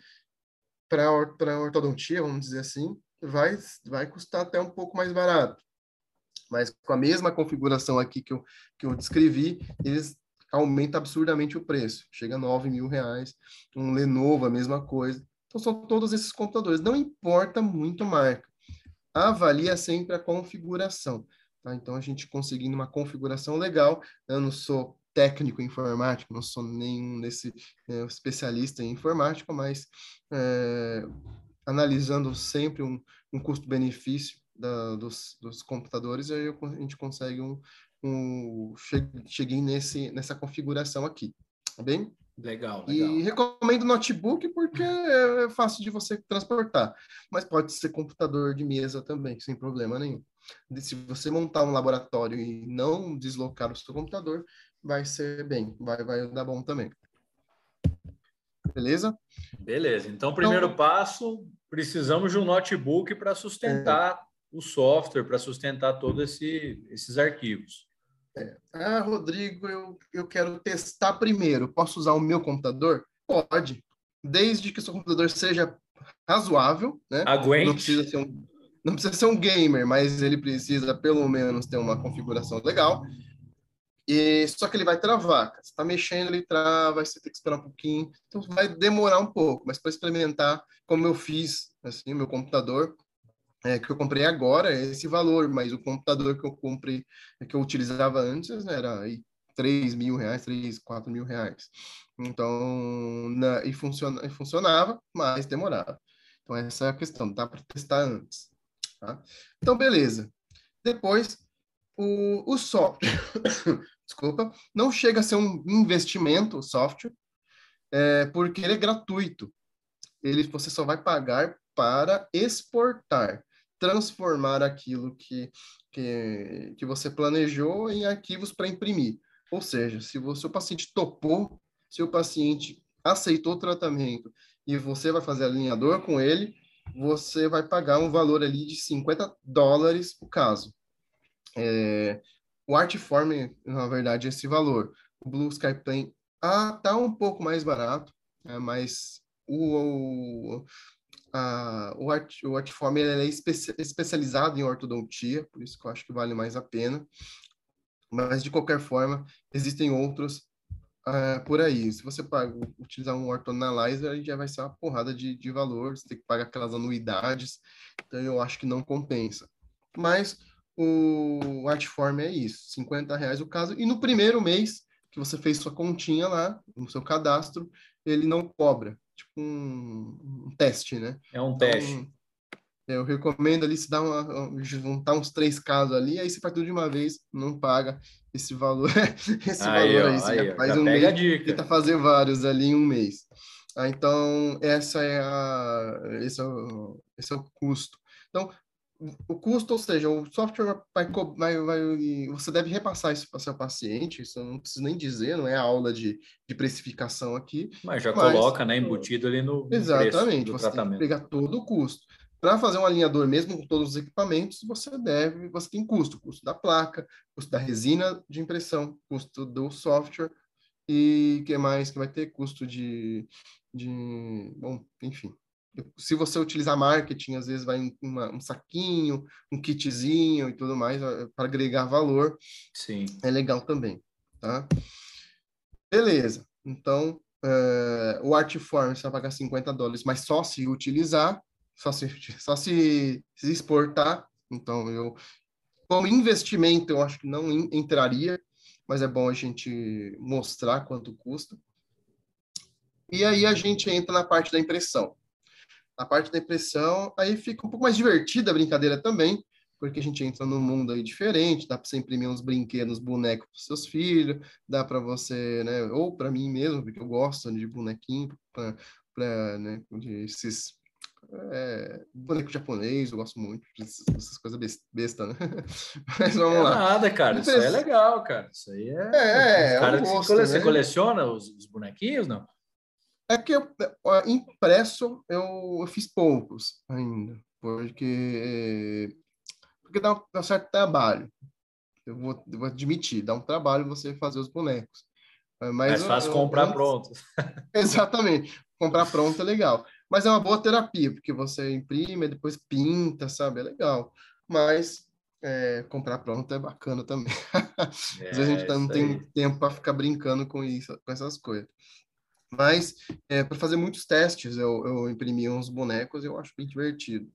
para ortodontia, vamos dizer assim, vai, vai custar até um pouco mais barato. Mas com a mesma configuração aqui que eu, que eu descrevi, eles aumentam absurdamente o preço. Chega a 9 mil reais. Um Lenovo, a mesma coisa. Então, são todos esses computadores. Não importa muito a marca. Avalia sempre a configuração. Tá? Então, a gente conseguindo uma configuração legal, eu não sou técnico em informática, não sou nenhum desse é, especialista em informática, mas é, analisando sempre um, um custo-benefício dos, dos, computadores, aí a gente consegue um, um cheguei nesse nessa configuração aqui, tá bem? Legal, legal. E recomendo notebook porque é fácil de você transportar, mas pode ser computador de mesa também, sem problema nenhum. Se você montar um laboratório e não deslocar o seu computador, vai ser bem, vai, vai dar bom também. Beleza? Beleza. Então, primeiro então, passo, precisamos de um notebook para sustentar é. o software, para sustentar todos esse, esses arquivos. É. Ah, Rodrigo, eu, eu quero testar primeiro. Posso usar o meu computador? Pode. Desde que o seu computador seja razoável, né? Aguente. Não precisa ser um, não precisa ser um gamer, mas ele precisa pelo menos ter uma configuração legal E, só que ele vai travar. Você está mexendo, ele trava, você tem que esperar um pouquinho. Então vai demorar um pouco, mas para experimentar, como eu fiz, assim, meu computador, é, que eu comprei agora, é esse valor, mas o computador que eu comprei, que eu utilizava antes, né, era aí, 3 mil reais, 3, 4 mil reais. Então, na, e, e funcionava, mas demorava. Então, essa é a questão, dá para testar antes. Tá? Então, beleza. Depois, o, o software, [COUGHS] desculpa, não chega a ser um investimento, o software, é, porque ele é gratuito. Ele, você só vai pagar para exportar, transformar aquilo que, que, que você planejou em arquivos para imprimir. Ou seja, se o seu paciente topou, se o paciente aceitou o tratamento e você vai fazer alinhador com ele, você vai pagar um valor ali de 50 dólares o caso. É, o Artform, na verdade, é esse valor. O Blue Sky Plane ah, tá um pouco mais barato, é, mas o, o, a, o, Art, o ele é espe especializado em ortodontia, por isso que eu acho que vale mais a pena. Mas, de qualquer forma, existem outros uh, por aí. Se você paga, utilizar um ortoanalyzer, já vai ser uma porrada de, de valor, você tem que pagar aquelas anuidades, então eu acho que não compensa. Mas o Artform é isso, 50 reais o caso, e no primeiro mês que você fez sua continha lá, no seu cadastro, ele não cobra, tipo um, um teste, né? É um teste. Então, eu recomendo ali se dar uma, juntar uns três casos ali, aí você faz tudo de uma vez, não paga esse valor, [LAUGHS] esse aí, valor aí, ó, você aí, faz um mês, tenta fazer vários ali em um mês. Ah, então, essa é a, esse, é o, esse é o custo. Então, o custo, ou seja, o software vai, vai, vai, você deve repassar isso para seu paciente, isso eu não preciso nem dizer, não é aula de, de precificação aqui. Mas já mas, coloca, né, embutido ali no, no exatamente, você tratamento. tem que pegar todo o custo. Para fazer um alinhador mesmo com todos os equipamentos, você deve, você tem custo, custo da placa, custo da resina de impressão, custo do software e que mais que vai ter custo de, de bom, enfim, se você utilizar marketing, às vezes vai uma, um saquinho, um kitzinho e tudo mais para agregar valor. Sim. É legal também, tá? Beleza. Então, uh, o Artform você vai pagar 50 dólares, mas só se utilizar, só se, [LAUGHS] só se, se exportar. Então, eu, como investimento, eu acho que não entraria, mas é bom a gente mostrar quanto custa. E aí a gente entra na parte da impressão a parte da impressão, aí fica um pouco mais divertida a brincadeira também, porque a gente entra num mundo aí diferente, dá para você imprimir uns brinquedos, bonecos para seus filhos, dá para você, né, ou para mim mesmo, porque eu gosto de bonequinho, para, né, de esses é, boneco japonês, eu gosto muito dessas coisas besta, né? [LAUGHS] Mas vamos é lá. Nada, cara, isso aí é legal, cara. Isso aí é. É, é, cara, gosto, você, né? coleciona os, os bonequinhos, não? É que eu, impresso eu, eu, fiz poucos ainda, porque, porque dá, dá um certo trabalho. Eu vou, eu vou, admitir, dá um trabalho você fazer os bonecos. Mas Mais fácil comprar eu, pronto. [LAUGHS] Exatamente. Comprar pronto é legal. Mas é uma boa terapia, porque você imprime, depois pinta, sabe? É legal. Mas é, comprar pronto é bacana também. É, [LAUGHS] Às vezes a gente não tem aí. tempo para ficar brincando com isso, com essas coisas. Mas, é, para fazer muitos testes, eu, eu imprimi uns bonecos eu acho bem divertido.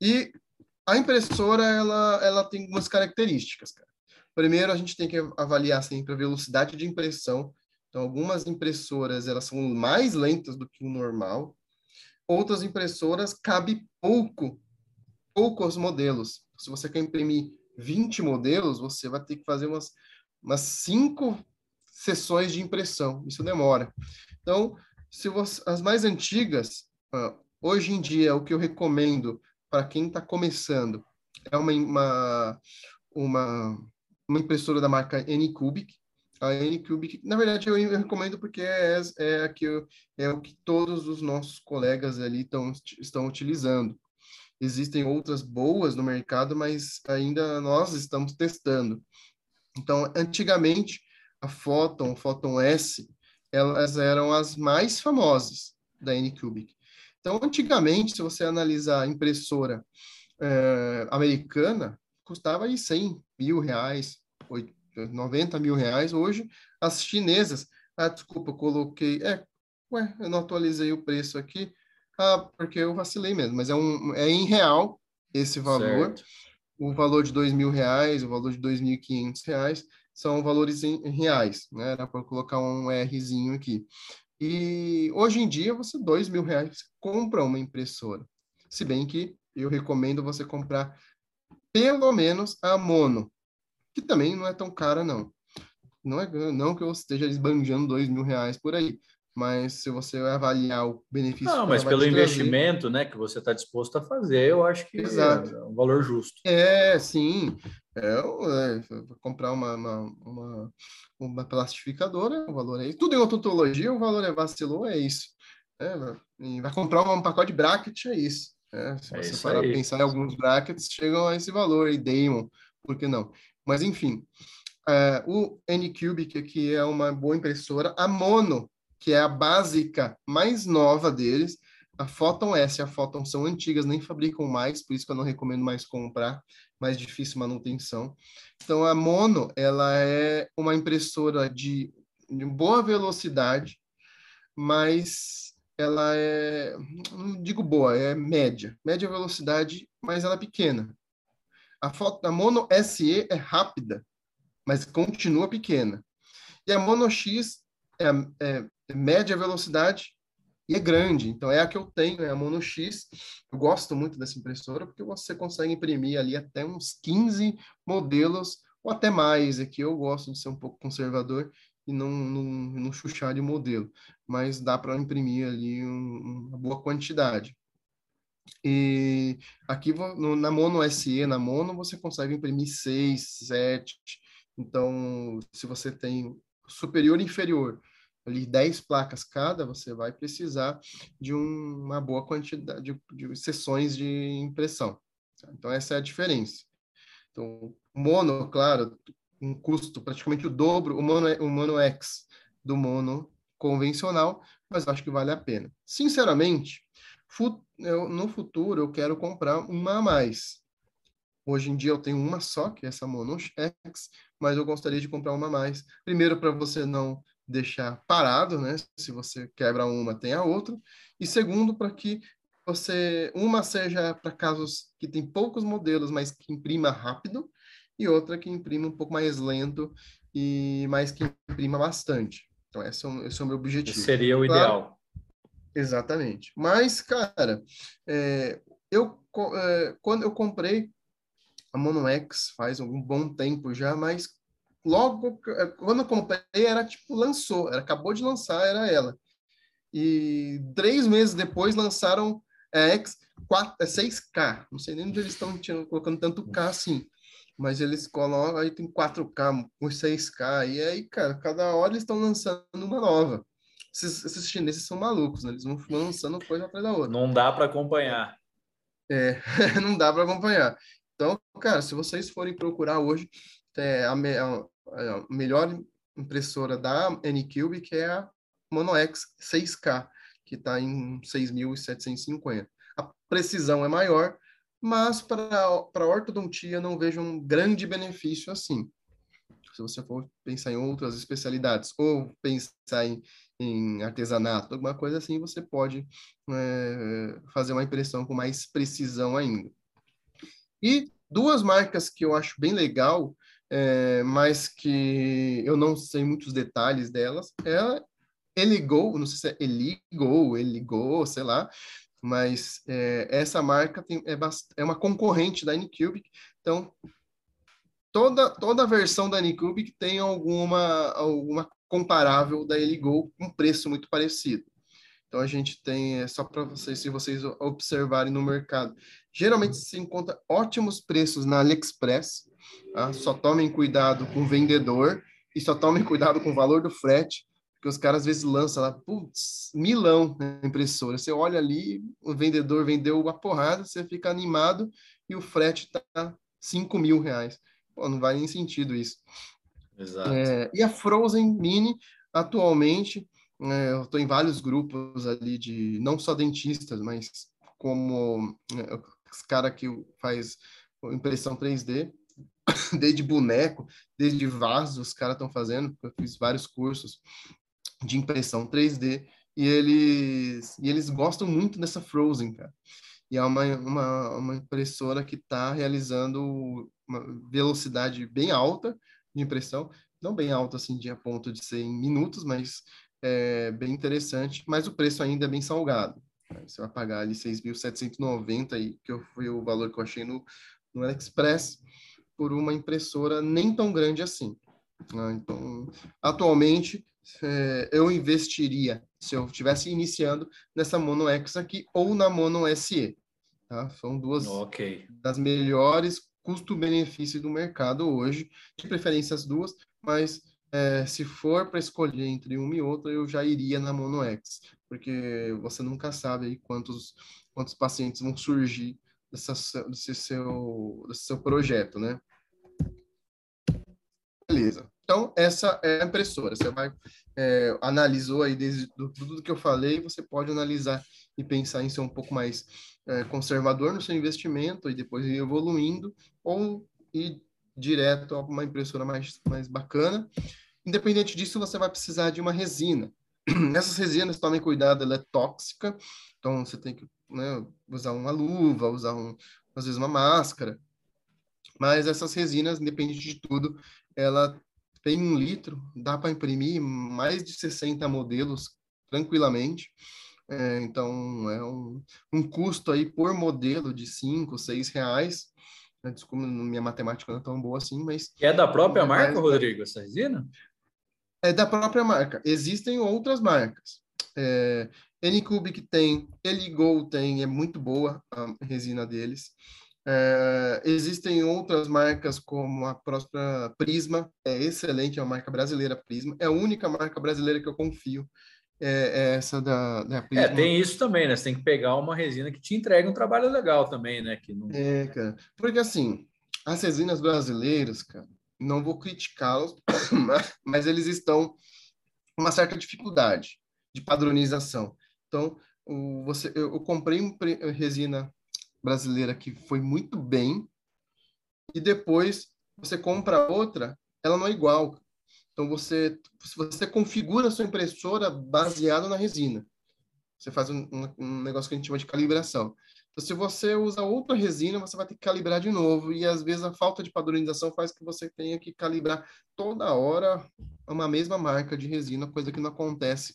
E a impressora, ela, ela tem algumas características, cara. Primeiro, a gente tem que avaliar sempre a velocidade de impressão. Então, algumas impressoras, elas são mais lentas do que o normal. Outras impressoras, cabe pouco, poucos modelos. Se você quer imprimir 20 modelos, você vai ter que fazer umas, umas cinco sessões de impressão. Isso demora. Então, se você, as mais antigas, uh, hoje em dia, o que eu recomendo para quem está começando é uma, uma, uma, uma, impressora da marca Anycubic. A Anycubic, na verdade, eu, eu recomendo porque é, é, a que eu, é o que todos os nossos colegas ali tão, estão utilizando. Existem outras boas no mercado, mas ainda nós estamos testando. Então, antigamente, a Photon, Photon S, elas eram as mais famosas da Anycubic. Então, antigamente, se você analisar a impressora é, americana, custava aí 100 mil reais, 90 mil reais. Hoje, as chinesas, ah, desculpa, coloquei, é, ué, eu não atualizei o preço aqui, ah, porque eu vacilei mesmo, mas é, um, é em real esse valor. Certo. O valor de dois mil reais, o valor de dois mil e quinhentos reais são valores em, em reais, né? Era para colocar um Rzinho aqui. E hoje em dia, você, dois mil reais, compra uma impressora. Se bem que eu recomendo você comprar pelo menos a mono, que também não é tão cara, não. Não é não que eu esteja esbanjando dois mil reais por aí, mas se você avaliar o benefício... Não, mas pelo investimento trazer... né, que você está disposto a fazer, eu acho que Exato. é um valor justo. É, sim. É, é comprar uma, uma, uma, uma, plastificadora, o valor é isso. Tudo em odontologia, o valor é vacilou, é isso. É, vai comprar um pacote de bracket, é isso. É, se é você parar para pensar em alguns brackets, chegam a esse valor, e Damon, por que não? Mas, enfim, é, o Anycubic aqui é uma boa impressora. A Mono, que é a básica mais nova deles, a Photon S e a Photon são antigas, nem fabricam mais, por isso que eu não recomendo mais comprar, mais difícil manutenção. Então, a Mono, ela é uma impressora de, de boa velocidade, mas ela é, não digo boa, é média, média velocidade, mas ela é pequena. A, foto, a Mono SE é rápida, mas continua pequena. E a Mono X é, é, é média velocidade e é grande. Então é a que eu tenho, é a Mono X. Eu gosto muito dessa impressora porque você consegue imprimir ali até uns 15 modelos ou até mais. Aqui eu gosto de ser um pouco conservador e não, não, não chuchar de modelo, mas dá para imprimir ali um, uma boa quantidade. E aqui no, na Mono SE, na Mono, você consegue imprimir 6, 7. Então, se você tem superior e inferior, ali 10 placas cada, você vai precisar de um, uma boa quantidade de, de sessões de impressão. Então, essa é a diferença. Então, mono, claro, um custo praticamente o dobro, o Mono, o Mono X do Mono convencional, mas acho que vale a pena. Sinceramente, eu, no futuro eu quero comprar uma a mais. Hoje em dia eu tenho uma só, que é essa Mono X, mas eu gostaria de comprar uma a mais. Primeiro, para você não deixar parado, né? Se você quebra uma, tem a outra. E segundo, para que você uma seja para casos que tem poucos modelos, mas que imprima rápido, e outra que imprima um pouco mais lento e mais que imprima bastante. Então, esse é o, esse é o meu objetivo. Seria o claro, ideal. Exatamente. Mas, cara, é, eu, é, quando eu comprei a Mono X faz algum bom tempo já, mas logo é, quando eu comprei era tipo lançou, era, acabou de lançar, era ela. E três meses depois lançaram a X 4, 6K. Não sei nem onde eles estão colocando tanto K assim mas eles colocam, aí tem 4K, com 6K, e aí, cara, cada hora eles estão lançando uma nova. Esses, esses, chineses são malucos, né? Eles vão lançando coisa atrás da outra. Não dá para acompanhar. É, [LAUGHS] não dá para acompanhar. Então, cara, se vocês forem procurar hoje, é a, me, a, a melhor impressora da Anycube, que é a Mono X 6K, que está em 6.750. A precisão é maior, mas para a ortodontia não vejo um grande benefício assim. Se você for pensar em outras especialidades ou pensar em, em artesanato, alguma coisa assim, você pode é, fazer uma impressão com mais precisão ainda. E duas marcas que eu acho bem legal, é, mas que eu não sei muitos detalhes delas, é a Eligo, não sei se é Eligo, Eligo, sei lá, mas é, essa marca tem, é, é, uma concorrente da Anycubic, então toda, toda versão da Anycubic tem alguma, alguma comparável da Eligo com preço muito parecido. Então a gente tem, é só para vocês, se vocês observarem no mercado, geralmente se encontra ótimos preços na AliExpress, tá? só tomem cuidado com o vendedor e só tomem cuidado com o valor do frete, porque os caras às vezes lançam lá, putz, milão na impressora. Você olha ali, o vendedor vendeu uma porrada, você fica animado e o frete tá 5 mil reais. Pô, não vai nem sentido isso. Exato. É, e a Frozen Mini, atualmente, é, eu estou em vários grupos ali de, não só dentistas, mas como é, os cara que faz impressão 3D, [LAUGHS] desde boneco, desde vasos, os caras estão fazendo, eu fiz vários cursos de impressão 3D, e eles, e eles gostam muito dessa Frozen, cara. E é uma, uma, uma impressora que está realizando uma velocidade bem alta de impressão, não bem alta assim de a ponto de ser em minutos, mas é bem interessante, mas o preço ainda é bem salgado. Você vai pagar ali 6.790, que foi o valor que eu achei no, no AliExpress, por uma impressora nem tão grande assim. Né? Então, atualmente, é, eu investiria, se eu estivesse iniciando, nessa Mono X aqui ou na Mono SE. Tá? São duas okay. das melhores custo-benefício do mercado hoje, de preferência as duas, mas é, se for para escolher entre uma e outra, eu já iria na Mono X, porque você nunca sabe aí quantos, quantos pacientes vão surgir dessa, desse, seu, desse seu projeto, né? Beleza. Então, essa é a impressora. Você vai, é, analisou aí desde do, tudo que eu falei, você pode analisar e pensar em ser um pouco mais é, conservador no seu investimento e depois ir evoluindo, ou ir direto a uma impressora mais, mais bacana. Independente disso, você vai precisar de uma resina. [CLEARS THROAT] Essas resinas, tomem cuidado, ela é tóxica, então você tem que né, usar uma luva, usar um, às vezes uma máscara. Mas essas resinas, independente de tudo, ela tem um litro, dá para imprimir mais de 60 modelos tranquilamente. É, então, é um, um custo aí por modelo de 5, 6 reais. Desculpa, minha matemática não é tão boa assim, mas... é da própria marca, Rodrigo, essa resina? É da própria marca. Existem outras marcas. É, N-Cubic tem, Eligol tem, é muito boa a resina deles. É, existem outras marcas como a própria Prisma, é excelente, é uma marca brasileira Prisma, é a única marca brasileira que eu confio, é, é essa da, da Prisma. É, tem isso também, né? Você tem que pegar uma resina que te entrega um trabalho legal também, né? Que não... É, cara, porque assim, as resinas brasileiras, cara, não vou criticá-los, [COUGHS] mas eles estão com uma certa dificuldade de padronização. Então, o, você, eu, eu comprei uma resina brasileira que foi muito bem, e depois você compra outra, ela não é igual. Então você você configura a sua impressora baseado na resina. Você faz um, um, negócio que a gente chama de calibração. Então, se você usa outra resina, você vai ter que calibrar de novo. E às vezes a falta de padronização faz que você tenha que calibrar toda hora uma mesma marca de resina, coisa que não acontece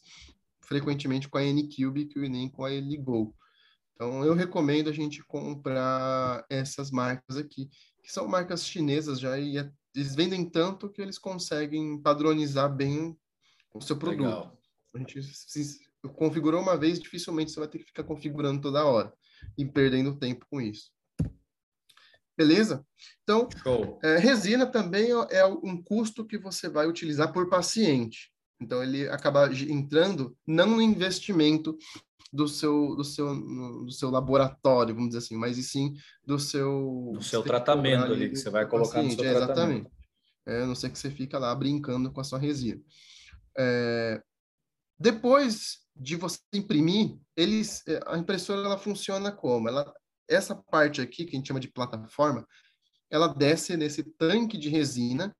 frequentemente com a N-Cube e nem com a Eligo. Então, eu recomendo a gente comprar essas marcas aqui, que são marcas chinesas já, e é, eles vendem tanto que eles conseguem padronizar bem o seu produto. Legal. A gente se configurou uma vez, dificilmente você vai ter que ficar configurando toda hora e perdendo tempo com isso. Beleza? Então, é, resina também é um custo que você vai utilizar por paciente. Então, ele acaba entrando não no investimento do seu, do seu, do seu laboratório, vamos dizer assim, mas e sim do seu... Do seu tratamento ali, que você vai colocar paciente, no seu é, Exatamente. É, a não ser que você fica lá brincando com a sua resina. É, depois de você imprimir, eles, é, a impressora ela funciona como? Ela, essa parte aqui, que a gente chama de plataforma, ela desce nesse tanque de resina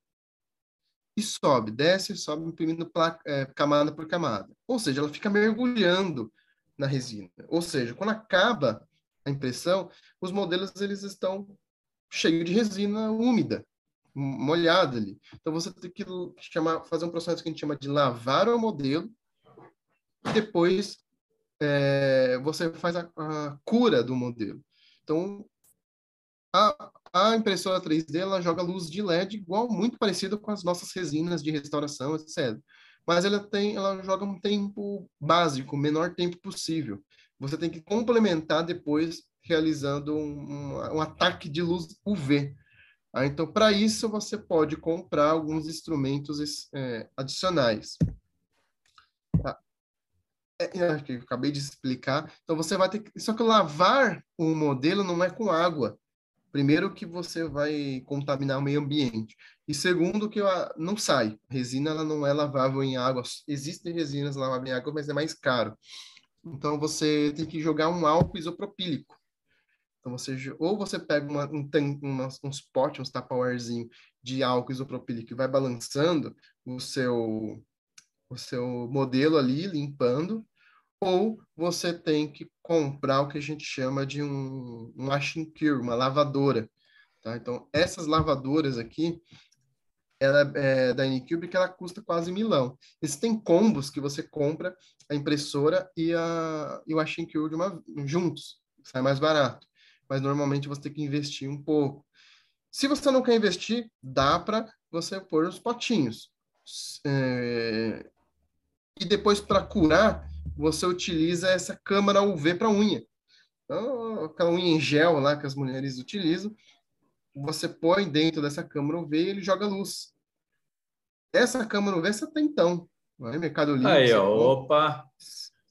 e sobe, desce sobe, imprimindo placa, é, camada por camada. Ou seja, ela fica mergulhando na resina. Ou seja, quando acaba a impressão, os modelos eles estão cheios de resina úmida, molhada ali. Então você tem que chamar, fazer um processo que a gente chama de lavar o modelo, depois é, você faz a, a, cura do modelo. Então a, a impressora 3D ela joga luz de LED igual, muito parecido com as nossas resinas de restauração, etc mas ela tem, ela joga um tempo básico, o menor tempo possível. Você tem que complementar depois realizando um, um, um ataque de luz UV. Ah, então, para isso, você pode comprar alguns instrumentos é, adicionais. Tá. É, é eu acabei de explicar. Então, você vai ter que... Só que lavar o modelo não é com água. Primeiro que você vai contaminar o meio ambiente. E segundo que não sai. Resina ela não é lavável em água. Existem resinas laváveis em água, mas é mais caro. Então você tem que jogar um álcool isopropílico. Então, você, ou você pega uma, um, uma, uns potes, uns tapawarezinho de álcool isopropílico e vai balançando o seu, o seu modelo ali, limpando, ou você tem que comprar o que a gente chama de um, um washing cure, uma lavadora. Tá? Então, essas lavadoras aqui, ela é da Anycube, que ela custa quase milão. Existem combos que você compra a impressora e, a, e o washing cure de uma, juntos, sai mais barato. Mas normalmente você tem que investir um pouco. Se você não quer investir, dá para você pôr os potinhos. É... E depois, para curar, você utiliza essa câmara UV para unha. Então, aquela unha em gel lá que as mulheres utilizam, você põe dentro dessa câmara UV e ele joga luz. Essa câmara UV você tem então. Vai, Mercado Livre. Aí, opa!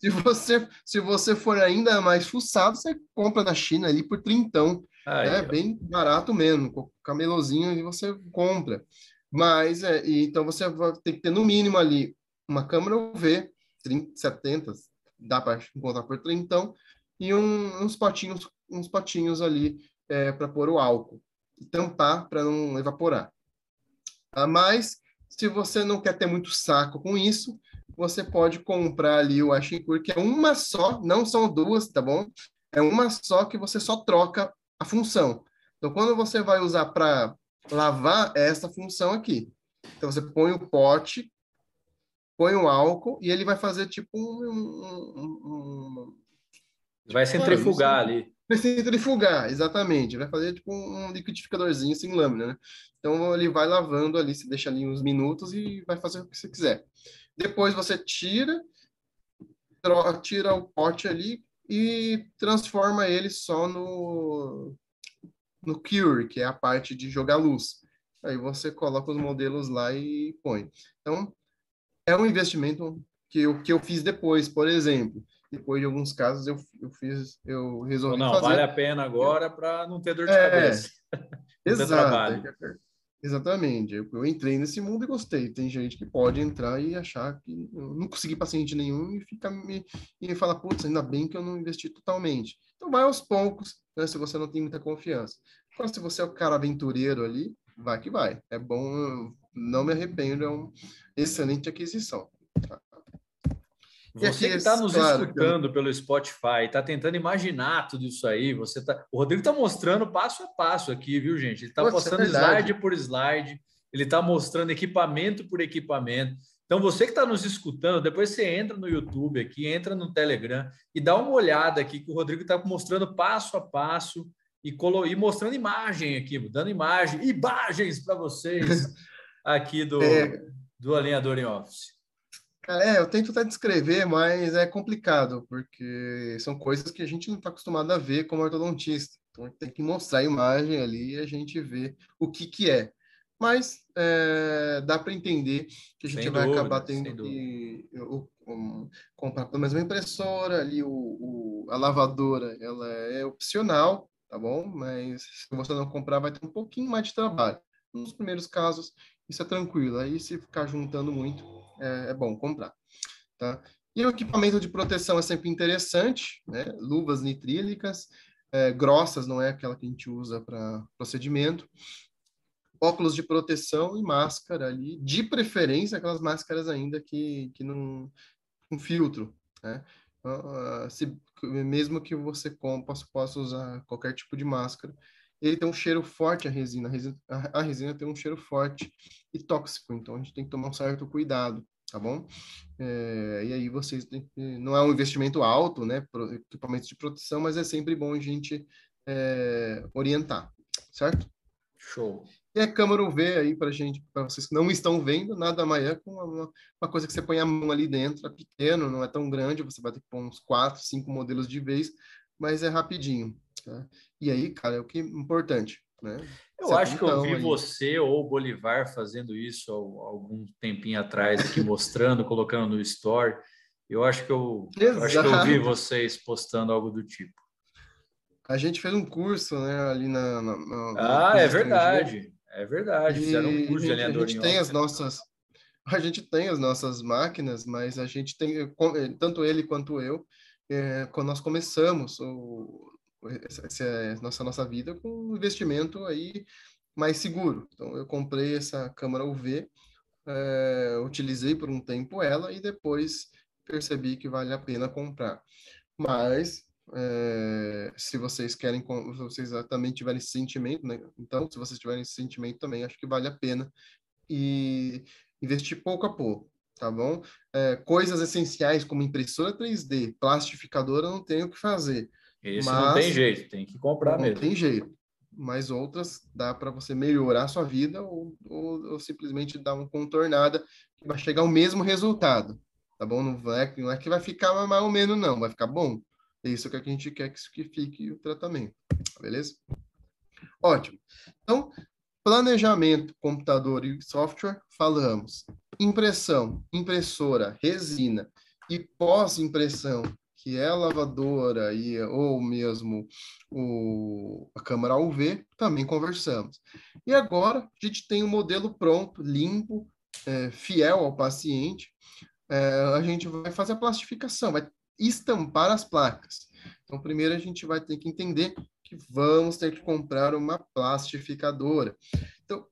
Se você, se você for ainda mais fuçado, você compra na China ali por trintão. Aí, é ó. bem barato mesmo. Com camelozinho e você compra. Mas, é, então você tem que ter no mínimo ali uma câmera UV, 30, 70, dá para encontrar por trintão, e um, uns potinhos, uns potinhos ali é, para pôr o álcool e tampar para não evaporar. Ah, mas, se você não quer ter muito saco com isso, você pode comprar ali o Ashincur, que é uma só, não são duas, tá bom? É uma só que você só troca a função. Então, quando você vai usar para lavar, é essa função aqui. Então, você põe o pote, põe o álcool e ele vai fazer tipo um... um, um, um vai centrifugar ali centrifugar, exatamente. Vai fazer tipo um liquidificadorzinho sem lâmina, né? Então ele vai lavando ali, você deixa ali uns minutos e vai fazer o que você quiser. Depois você tira, tira o pote ali e transforma ele só no no Cure, que é a parte de jogar luz. Aí você coloca os modelos lá e põe. Então, é um investimento que eu, que eu fiz depois, por exemplo depois de alguns casos eu, eu fiz, eu resolvi não, fazer. vale a pena agora para não ter dor de é, cabeça. [LAUGHS] Exato. Exatamente. Eu, eu, entrei nesse mundo e gostei. Tem gente que pode entrar e achar que eu não consegui paciente nenhum e fica me e fala, putz, ainda bem que eu não investi totalmente. Então vai aos poucos, né, se você não tem muita confiança. Agora, se você é o cara aventureiro ali, vai que vai. É bom, não me arrependo, é uma excelente aquisição. Tá? Você que está nos claro, escutando pelo Spotify, está tentando imaginar tudo isso aí, você tá. O Rodrigo está mostrando passo a passo aqui, viu, gente? Ele está postando é slide por slide, ele está mostrando equipamento por equipamento. Então, você que está nos escutando, depois você entra no YouTube aqui, entra no Telegram e dá uma olhada aqui que o Rodrigo está mostrando passo a passo e, colo... e mostrando imagem aqui, dando imagem, imagens para vocês [LAUGHS] aqui do, é. do Alinhador em Office. É, eu tento até descrever, mas é complicado, porque são coisas que a gente não está acostumado a ver como ortodontista. Então, tem que mostrar a imagem ali e a gente vê o que, que é. Mas é, dá para entender que a gente sem vai dúvida, acabar tendo que um, comprar pelo menos uma impressora, ali o, o, a lavadora, ela é opcional, tá bom? Mas se você não comprar, vai ter um pouquinho mais de trabalho. Nos primeiros casos, isso é tranquilo. Aí, se ficar juntando muito, é, é bom comprar. Tá? E o equipamento de proteção é sempre interessante, né? Luvas nitrílicas, é, grossas, não é aquela que a gente usa para procedimento. Óculos de proteção e máscara ali, de preferência aquelas máscaras ainda que, que não... um filtro, né? Uh, se, mesmo que você com, possa, possa usar qualquer tipo de máscara, ele tem um cheiro forte a resina. A resina, a resina tem um cheiro forte e tóxico, então a gente tem que tomar um certo cuidado, tá bom? É, e aí vocês que, não é um investimento alto, né? Equipamentos de proteção, mas é sempre bom a gente é, orientar, certo? Show. E a câmera UV aí para gente, para vocês que não estão vendo, nada mais é com uma, uma, coisa que você põe a mão ali dentro, é pequeno, não é tão grande, você vai ter que pôr uns quatro, cinco modelos de vez, mas é rapidinho. Tá? E aí, cara, é o que é importante. Né? Eu acho que eu vi aí. você ou o Bolivar fazendo isso algum tempinho atrás, aqui [LAUGHS] mostrando, colocando no story. Eu acho que eu, eu, acho que eu vi vocês postando algo do tipo. A gente fez um curso, né, ali na. na, na ah, é verdade. É verdade. Fizeram um curso de alinhador. A gente tem as nossas. A gente tem as nossas máquinas, mas a gente tem, tanto ele quanto eu, é, quando nós começamos o, essa é nossa nossa vida com um investimento aí mais seguro. Então eu comprei essa câmera UV, é, utilizei por um tempo ela e depois percebi que vale a pena comprar. Mas é, se vocês querem, se vocês também tiverem esse sentimento, né? Então, se vocês tiverem esse sentimento também, acho que vale a pena e investir pouco a pouco, tá bom? É, coisas essenciais como impressora 3D, plastificadora, não tenho o que fazer. Isso mas, não tem jeito, tem que comprar não mesmo. Não tem jeito. Mas outras dá para você melhorar a sua vida ou, ou, ou, simplesmente dar uma contornada que vai chegar ao mesmo resultado, tá bom? Não, vai, não é que vai ficar mais ou menos, não, vai ficar bom. É isso que a gente quer que fique o tratamento, beleza? Ótimo. Então, planejamento, computador e software, falamos. Impressão, impressora, resina e pós-impressão, que é lavadora e, ou mesmo o, a câmera UV, também conversamos. E agora a gente tem um modelo pronto, limpo, é, fiel ao paciente. É, a gente vai fazer a plastificação, vai estampar as placas. Então, primeiro a gente vai ter que entender que vamos ter que comprar uma plastificadora. Então,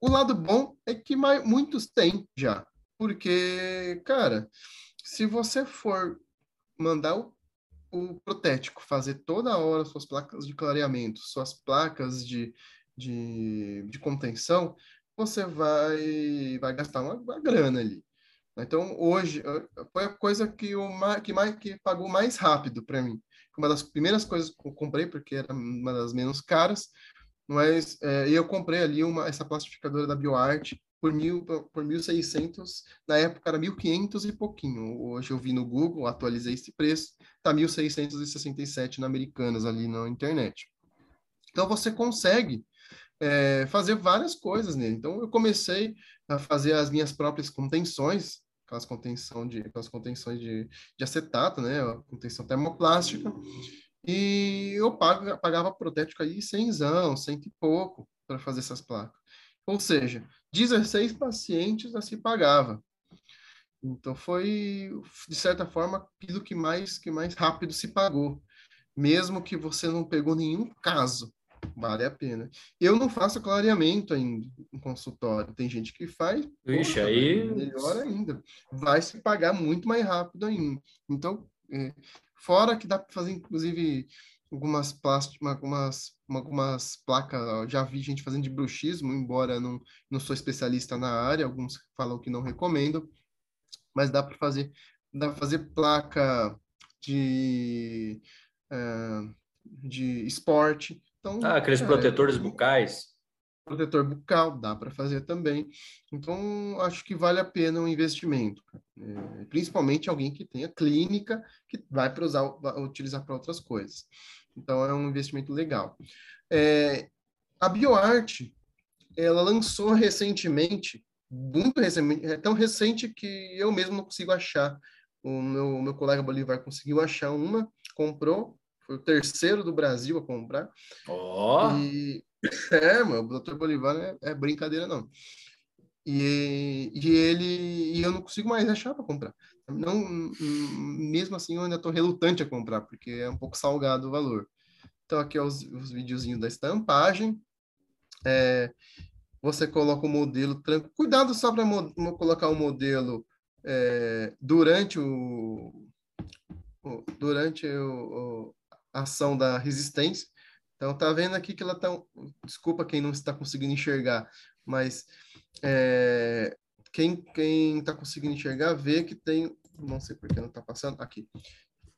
o lado bom é que muitos têm já, porque, cara, se você for mandar o, o protético fazer toda hora suas placas de clareamento, suas placas de, de, de contenção, você vai, vai gastar uma, uma grana ali. Então, hoje, foi a coisa que, o, que, mais, que pagou mais rápido para mim. Uma das primeiras coisas que eu comprei, porque era uma das menos caras, mas é, eu comprei ali uma, essa plastificadora da BioArt por, mil, por 1.600, na época era 1.500 e pouquinho. Hoje eu vi no Google, atualizei esse preço, tá 1.667 na Americanas ali na internet. Então, você consegue é, fazer várias coisas nele. Então, eu comecei a fazer as minhas próprias contenções, aquelas, contenção de, aquelas contenções de, de acetato, né? A contenção termoplástica. E eu pago, pagava protético aí cenzão, cento e pouco para fazer essas placas. Ou seja, 16 pacientes a se pagava. Então foi, de certa forma, aquilo que mais, que mais rápido se pagou. Mesmo que você não pegou nenhum caso vale a pena. Eu não faço clareamento ainda em consultório. Tem gente que faz. Ixi, aí. Melhor ainda. Vai se pagar muito mais rápido ainda. Então, é, fora que dá para fazer, inclusive, algumas algumas, algumas placas. Já vi gente fazendo de bruxismo, embora não, não sou especialista na área. Alguns falam que não recomendo. Mas dá para fazer. Dá para fazer placa de. Uh, de esporte, então, ah, aqueles é, protetores bucais. Protetor bucal, dá para fazer também. Então, acho que vale a pena um investimento. É, principalmente alguém que tenha clínica, que vai para usar, utilizar para outras coisas. Então, é um investimento legal. É, a BioArt, ela lançou recentemente, muito recentemente, é tão recente que eu mesmo não consigo achar. O meu, meu colega Bolivar conseguiu achar uma, comprou, foi o terceiro do Brasil a comprar. Ó! Oh. E, [LAUGHS] é, mano, o Dr. Bolivar é, é, brincadeira, não. E, e ele... E eu não consigo mais achar para comprar. Não, mesmo assim, eu ainda estou relutante a comprar, porque é um pouco salgado o valor. Então, aqui é os, os videozinhos da estampagem. É, você coloca o modelo... Cuidado só para colocar o modelo é, durante o... Durante o, ação da resistência. Então, tá vendo aqui que ela tá. Desculpa quem não está conseguindo enxergar, mas é, quem quem está conseguindo enxergar vê que tem. Não sei por que não está passando. Aqui.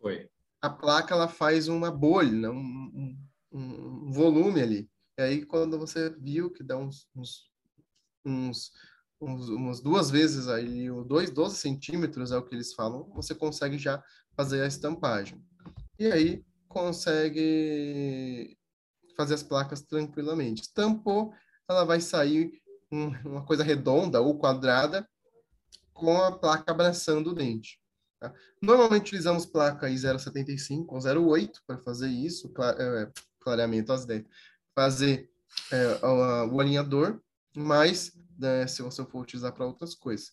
Foi. A placa ela faz uma bolha, né? um, um, um volume ali. E aí, quando você viu que dá uns, uns, uns, uns umas duas vezes aí, dois, 12 centímetros é o que eles falam, você consegue já fazer a estampagem. E aí, consegue fazer as placas tranquilamente. Estampou, ela vai sair um, uma coisa redonda ou quadrada com a placa abraçando o dente. Tá? Normalmente utilizamos placa I075 ou 08 para fazer isso, é, clareamento às dentes, fazer é, o alinhador, mas né, se você for utilizar para outras coisas,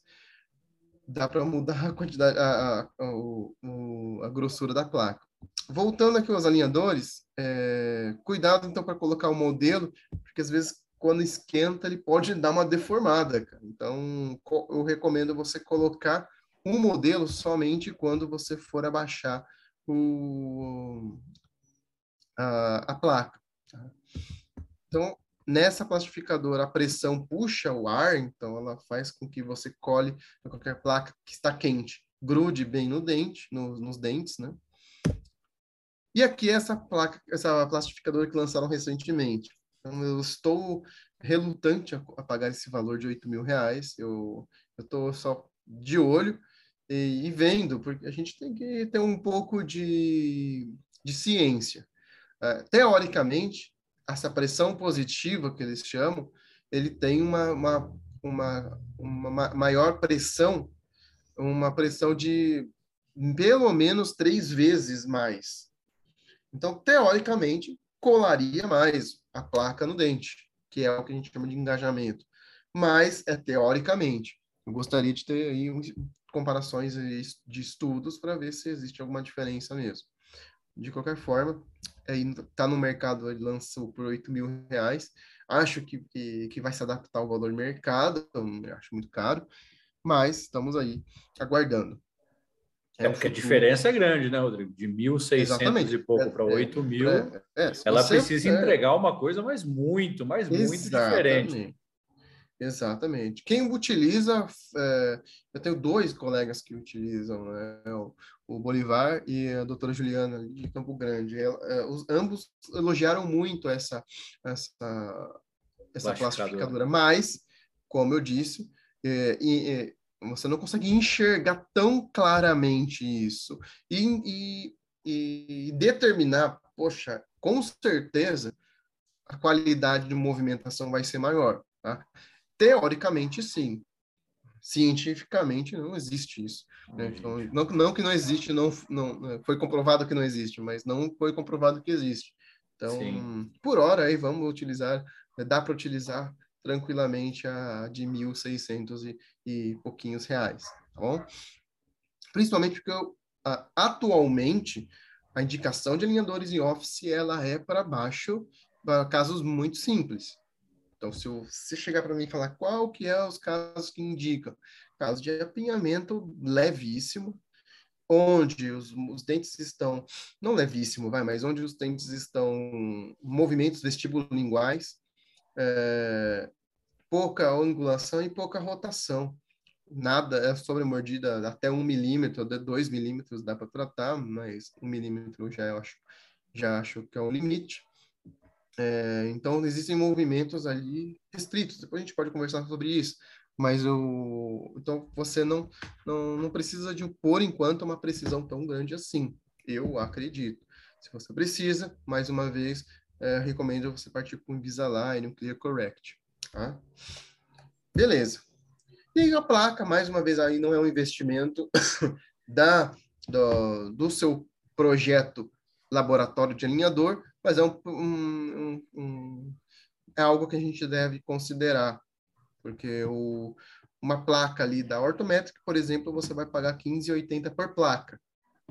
dá para mudar a quantidade, a, a, a, a, grossura da placa voltando aqui aos alinhadores, é, cuidado então para colocar o modelo, porque às vezes quando esquenta ele pode dar uma deformada. Cara. Então eu recomendo você colocar um modelo somente quando você for abaixar o, a, a placa. Tá? Então nessa plastificadora a pressão puxa o ar, então ela faz com que você colhe qualquer placa que está quente, grude bem no dente, no, nos dentes, né? E aqui essa placa, essa plastificadora que lançaram recentemente. Então, eu estou relutante a, pagar esse valor de 8 mil reais. Eu estou só de olho e, e, vendo, porque a gente tem que ter um pouco de, de ciência. Uh, teoricamente, essa pressão positiva que eles chamam, ele tem uma, uma, uma, uma maior pressão, uma pressão de pelo menos três vezes mais então, teoricamente, colaria mais a placa no dente, que é o que a gente chama de engajamento. Mas é teoricamente. Eu gostaria de ter aí comparações de estudos para ver se existe alguma diferença mesmo. De qualquer forma, está no mercado, ele lançou por 8 mil reais. Acho que, que, que vai se adaptar ao valor mercado, acho muito caro, mas estamos aí aguardando. É, é porque a diferença é grande, né, Rodrigo? De 1.600 e pouco é, para 8 é, mil, é, é, ela precisa entregar uma coisa, mas muito, mas muito diferente. Exatamente. Quem utiliza, eu tenho dois colegas que utilizam, né, o, o Bolivar e a doutora Juliana de Campo Grande. os, ambos elogiaram muito essa, essa, essa plastificadora, mas, como eu disse, e, você não consegue enxergar tão claramente isso e, e, e determinar, poxa, com certeza a qualidade de movimentação vai ser maior. Tá? Teoricamente, sim. Cientificamente, não existe isso. Né? Então, não, não, que não existe, não, não foi comprovado que não existe, mas não foi comprovado que existe. Então, sim. por hora, aí vamos utilizar, dá para utilizar tranquilamente a de 1.600 e, e pouquinhos reais, tá bom? Principalmente porque eu, atualmente a indicação de alinhadores em Office ela é para baixo para casos muito simples. Então, se você chegar para mim e falar qual que é os casos que indicam, caso de apinhamento levíssimo, onde os, os, dentes estão, não levíssimo, vai, mas onde os dentes estão movimentos vestibulolinguais, é, pouca angulação e pouca rotação. Nada é sobre mordida até um milímetro, até dois milímetros dá para tratar, mas um milímetro já eu acho, já acho que é um limite. É, então existem movimentos ali restritos. Depois a gente pode conversar sobre isso. Mas o então você não, não não precisa de por enquanto uma precisão tão grande assim. Eu acredito. Se você precisa, mais uma vez, é, recomendo você partir com Invisalign, um Clear Correct. Tá? Beleza. E a placa, mais uma vez, aí não é um investimento [COUGHS] da, do, do seu projeto laboratório de alinhador, mas é, um, um, um, é algo que a gente deve considerar, porque o, uma placa ali da Orthometric, por exemplo, você vai pagar 15,80 por placa.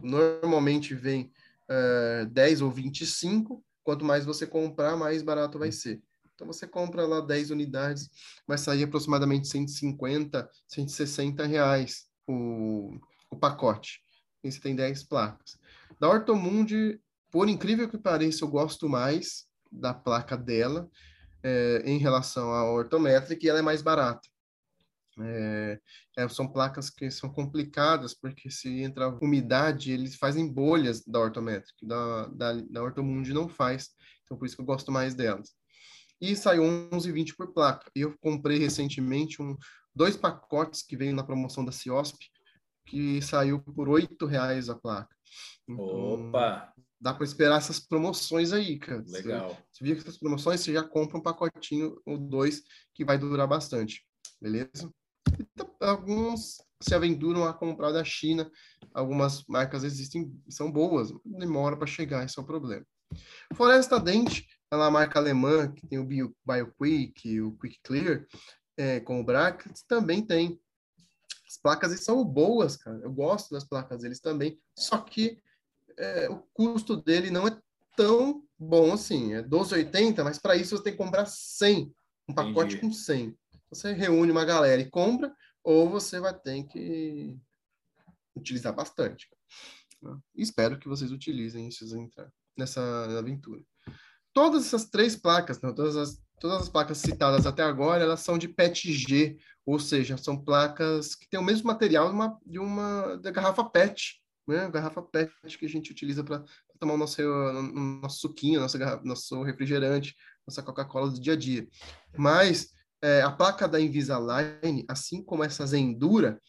Normalmente vem uh, eh, 10 ou 25, Quanto mais você comprar, mais barato vai ser. Então você compra lá 10 unidades, vai sair aproximadamente 150, 160 reais o, o pacote. E você tem 10 placas. Da Ortomundi, por incrível que pareça, eu gosto mais da placa dela é, em relação à ortométrica e ela é mais barata. É, são placas que são complicadas, porque se entra umidade, eles fazem bolhas da ortométrica, da, da, da ortomundi não faz, então por isso que eu gosto mais delas. E saiu 11,20 por placa. Eu comprei recentemente um, dois pacotes que veio na promoção da Ciosp, que saiu por R$ reais a placa. Então, Opa! Dá para esperar essas promoções aí, cara. Legal. Se, se vir essas promoções, você já compra um pacotinho ou dois que vai durar bastante. Beleza? Alguns se aventuram a comprar da China. Algumas marcas existem, são boas, demora para chegar, esse é o problema. Floresta Dente, ela é uma marca alemã que tem o Bio, BioQuick, o Quick Clear, é, com o Brackets, também tem. As placas são boas, cara. Eu gosto das placas deles também, só que é, o custo dele não é tão bom assim. É 12,80, mas para isso você tem que comprar 100, um pacote Entendi. com 100. Você reúne uma galera e compra, ou você vai ter que utilizar bastante. Espero que vocês utilizem isso nessa aventura. Todas essas três placas, todas, as, todas as placas citadas até agora, elas são de PET-G, ou seja, são placas que têm o mesmo material de uma, de uma de garrafa PET, né? Garrafa PET que a gente utiliza para tomar o nosso, nosso suquinho, nosso, nosso refrigerante, nossa Coca-Cola do dia a dia. Mas é, a placa da Invisalign, assim como essa Zendura,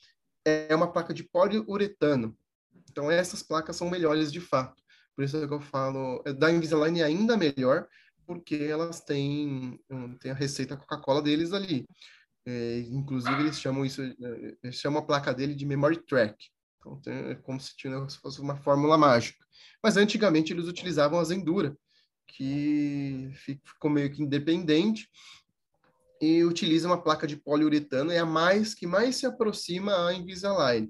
é uma placa de poliuretano. Então, essas placas são melhores de fato. Por isso é que eu falo, é, da Invisalign é ainda melhor, porque elas têm, têm a receita Coca-Cola deles ali. É, inclusive, eles chamam isso, é, eles chamam a placa dele de Memory Track. Então, é como se, se fosse uma fórmula mágica. Mas antigamente eles utilizavam a Zendura, que ficou meio que independente e utiliza uma placa de poliuretano, é a mais que mais se aproxima à Invisalign,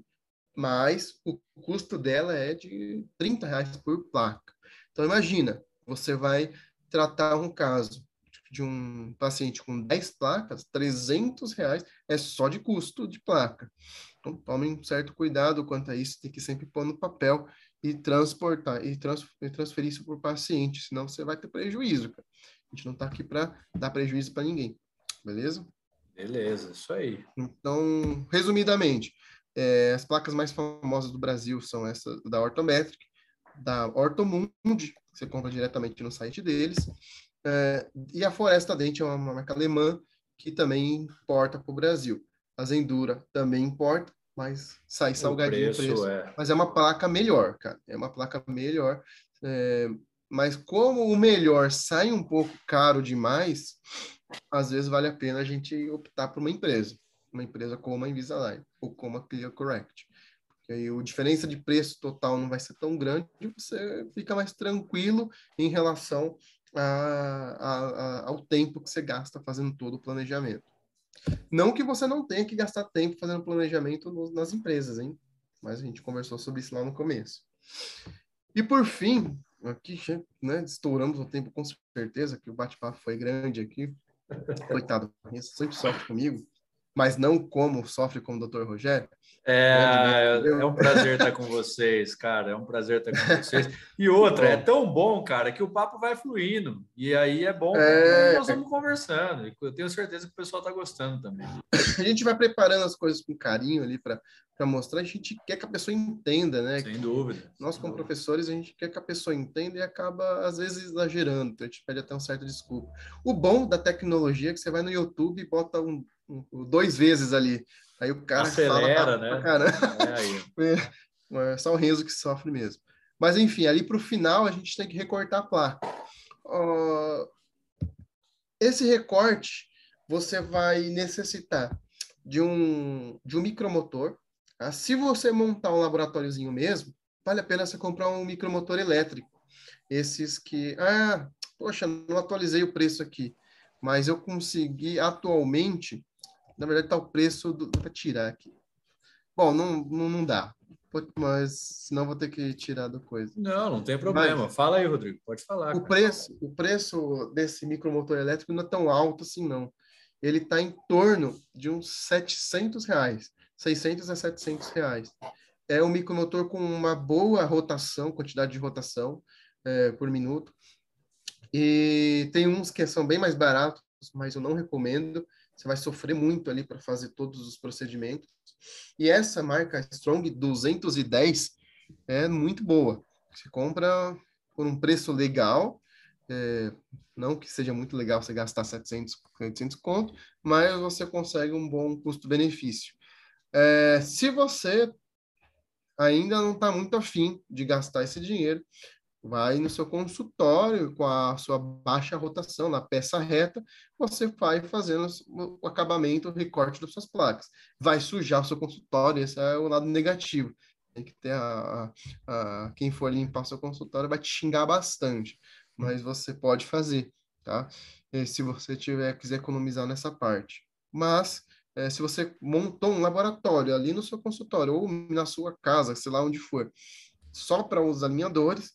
mas o custo dela é de 30 reais por placa. Então imagina, você vai tratar um caso de um paciente com 10 placas, 300 reais é só de custo de placa. Então tomem um certo cuidado quanto a isso, tem que sempre pôr no papel e transportar e, trans, e transferir isso para o paciente, senão você vai ter prejuízo. Cara. A gente não está aqui para dar prejuízo para ninguém beleza? Beleza, isso aí. Então, resumidamente, é, as placas mais famosas do Brasil são essa da Ortometric, da Ortomundi, que você compra diretamente no site deles, é, e a Floresta Dente é uma marca alemã que também importa para o Brasil. A Zendura também importa, mas sai salgadinho o preço. preço. É. Mas é uma placa melhor, cara. É uma placa melhor. É, mas como o melhor sai um pouco caro demais, às vezes vale a pena a gente optar por uma empresa, uma empresa como a Invisalign ou como a Clear Correct. Porque aí a diferença de preço total não vai ser tão grande, você fica mais tranquilo em relação a, a, a, ao tempo que você gasta fazendo todo o planejamento. Não que você não tenha que gastar tempo fazendo planejamento no, nas empresas, hein? Mas a gente conversou sobre isso lá no começo. E por fim, aqui, né, estouramos o tempo com certeza, que o bate-papo foi grande aqui. Coitado, sempre sofre comigo, mas não como sofre com o Dr. Rogério. É, é um prazer estar com vocês, cara. É um prazer estar com vocês. E outra, é tão bom, cara, que o papo vai fluindo. E aí é bom, é... nós vamos conversando. Eu tenho certeza que o pessoal está gostando também. A gente vai preparando as coisas com carinho ali para mostrar. A gente quer que a pessoa entenda, né? Sem dúvida. Nós, como professores, a gente quer que a pessoa entenda e acaba, às vezes, exagerando. Então, a gente pede até um certo desculpa. O bom da tecnologia é que você vai no YouTube e bota um dois vezes ali Aí o cara acelera, fala, né? Cara. [LAUGHS] É, é, só o Renzo que sofre mesmo. Mas enfim, ali para o final a gente tem que recortar a placa. Uh, esse recorte você vai necessitar de um, de um micromotor. Tá? Se você montar um laboratóriozinho mesmo, vale a pena você comprar um micromotor elétrico. Esses que, ah, poxa, não atualizei o preço aqui, mas eu consegui atualmente na verdade, tá o preço do. Vou tirar aqui. Bom, não, não, não dá. Mas senão vou ter que tirar da coisa. Não, não tem problema. Mas, Fala aí, Rodrigo. Pode falar. O preço, o preço desse micromotor elétrico não é tão alto assim, não. Ele está em torno de uns 700 reais. 600 a 700 reais. É um micromotor com uma boa rotação, quantidade de rotação é, por minuto. E tem uns que são bem mais baratos, mas eu não recomendo você vai sofrer muito ali para fazer todos os procedimentos. E essa marca Strong 210 é muito boa. Você compra por um preço legal, é, não que seja muito legal você gastar 700, 800 conto, mas você consegue um bom custo-benefício. É, se você ainda não está muito afim de gastar esse dinheiro, vai no seu consultório com a sua baixa rotação na peça reta, você vai fazendo o acabamento, o recorte das suas placas. Vai sujar o seu consultório, esse é o lado negativo. Tem que ter a, a, a quem for limpar seu consultório vai te xingar bastante, mas você pode fazer, tá? E se você tiver quiser economizar nessa parte. Mas é, se você montou um laboratório ali no seu consultório ou na sua casa, sei lá onde for, só para os alinhadores,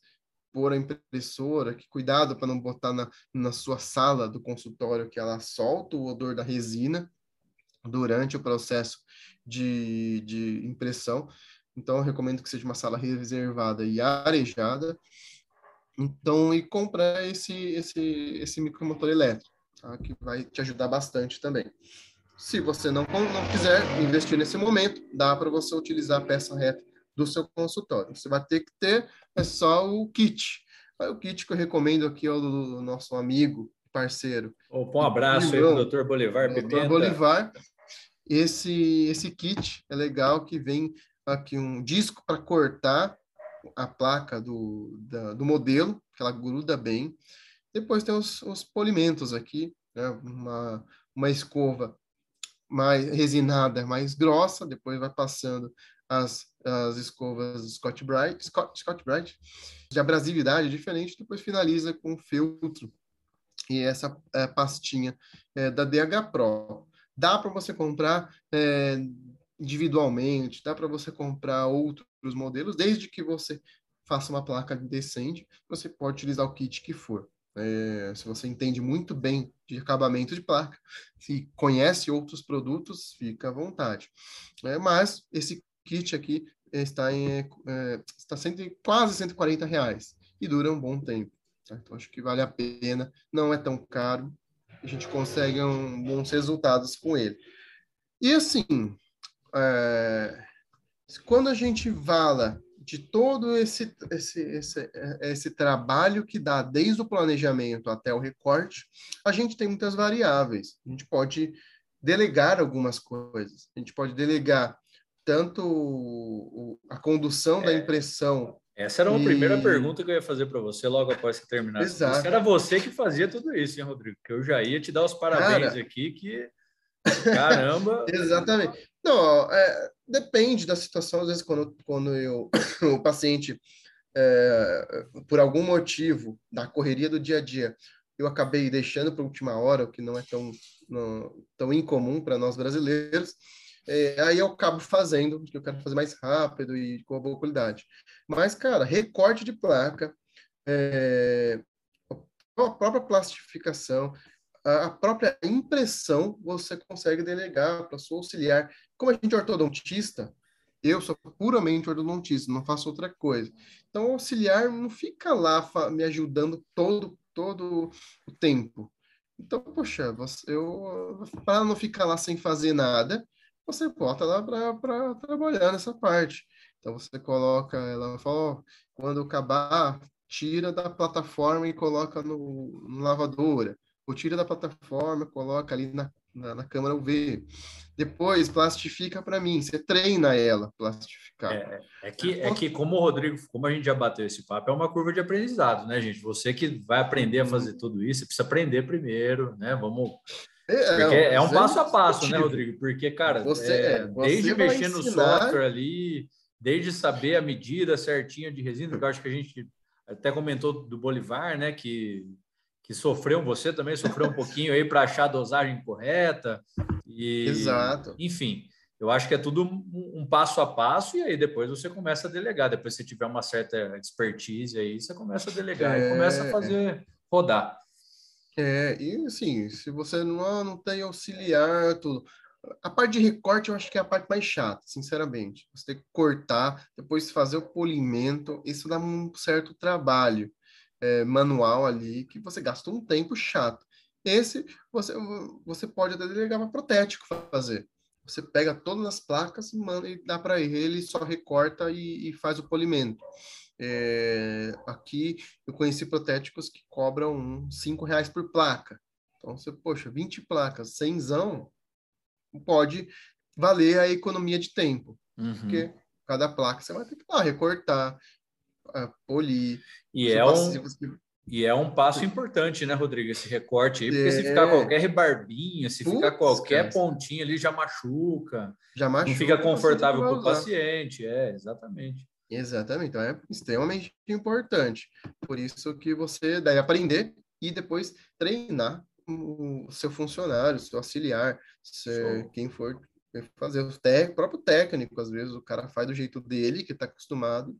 por a impressora, que cuidado para não botar na, na sua sala do consultório que ela solta o odor da resina durante o processo de, de impressão. Então, eu recomendo que seja uma sala reservada e arejada. Então, e comprar esse, esse, esse micromotor elétrico, tá? que vai te ajudar bastante também. Se você não, não quiser investir nesse momento, dá para você utilizar a peça reta do seu consultório. Você vai ter que ter é só o kit. O kit que eu recomendo aqui é o do nosso amigo, parceiro. Opa, um abraço aí para o Dr. Bolivar Pimenta. Dr. Bolivar. Esse, esse kit é legal que vem aqui um disco para cortar a placa do, da, do modelo, que ela gruda bem. Depois tem os, os polimentos aqui, né? uma, uma escova mais resinada, mais grossa, depois vai passando as, as escovas Scott Bright, Scott, Scott Bright, de abrasividade diferente, depois finaliza com filtro e essa é, pastinha é, da DH Pro. Dá para você comprar é, individualmente, dá para você comprar outros modelos, desde que você faça uma placa decente, você pode utilizar o kit que for. É, se você entende muito bem de acabamento de placa, se conhece outros produtos, fica à vontade. É, mas esse kit aqui está em é, está cento, quase 140 reais e dura um bom tempo. Tá? Então acho que vale a pena, não é tão caro, a gente consegue um, bons resultados com ele. E assim, é, quando a gente fala de todo esse, esse, esse, esse trabalho que dá desde o planejamento até o recorte, a gente tem muitas variáveis. A gente pode delegar algumas coisas. A gente pode delegar tanto o, a condução é, da impressão. Essa era uma e... primeira pergunta que eu ia fazer para você logo após você terminar. Exato. Era você que fazia tudo isso, hein, Rodrigo? Que eu já ia te dar os parabéns Cara... aqui, que caramba. [LAUGHS] Exatamente. Não, é, depende da situação. Às vezes, quando, quando eu, [COUGHS] o paciente, é, por algum motivo, da correria do dia a dia, eu acabei deixando para última hora, o que não é tão, não, tão incomum para nós brasileiros. É, aí eu acabo fazendo, porque eu quero fazer mais rápido e com boa qualidade. Mas, cara, recorte de placa, é, a própria plastificação, a própria impressão você consegue delegar para sua auxiliar. Como a gente é ortodontista, eu sou puramente ortodontista, não faço outra coisa. Então, o auxiliar não fica lá me ajudando todo, todo o tempo. Então, poxa, eu para não ficar lá sem fazer nada, você bota lá para trabalhar nessa parte. Então você coloca, ela fala, quando acabar, tira da plataforma e coloca no, no lavadora. Ou tira da plataforma, coloca ali na, na, na câmera UV. Depois plastifica para mim, você treina ela, plastificar. É, é, que, é que, como o Rodrigo, como a gente já bateu esse papo, é uma curva de aprendizado, né, gente? Você que vai aprender a fazer tudo isso, você precisa aprender primeiro, né? Vamos é, é, é um passo a passo, né, Rodrigo? Porque, cara, você, é, é desde mexer no software ali, desde saber a medida certinha de resina, que eu acho que a gente até comentou do Bolivar, né, que, que sofreu, você também sofreu um pouquinho aí para achar a dosagem correta. E, Exato. Enfim, eu acho que é tudo um, um, passo a passo e aí depois você começa a delegar. Depois você tiver uma certa expertise aí, você começa a delegar é... e começa a fazer rodar. É, e assim, se você não, ah, não tem auxiliar, tudo. A parte de recorte eu acho que é a parte mais chata, sinceramente. Você tem que cortar, depois fazer o polimento, isso dá um certo trabalho é, manual ali, que você gasta um tempo chato. Esse você, você pode até delegar para protético fazer. Você pega todas as placas manda, e dá para ele, ele só recorta e, e faz o polimento. É, aqui eu conheci protéticos que cobram cinco reais por placa. Então, você, poxa, 20 placas, 100 pode valer a economia de tempo. Uhum. Porque cada placa você vai ter que lá, recortar, ah, polir. E é, um, e é um passo importante, né, Rodrigo? Esse recorte aí, porque é... se ficar qualquer rebarbinha, se Puts, ficar qualquer cara. pontinha ali, já machuca. Já machuca. Não fica confortável para o paciente. É, exatamente. Exatamente, então é extremamente importante. Por isso que você deve aprender e depois treinar o seu funcionário, seu auxiliar, se, quem for fazer o, próprio técnico, às vezes o cara faz do jeito dele, que está acostumado,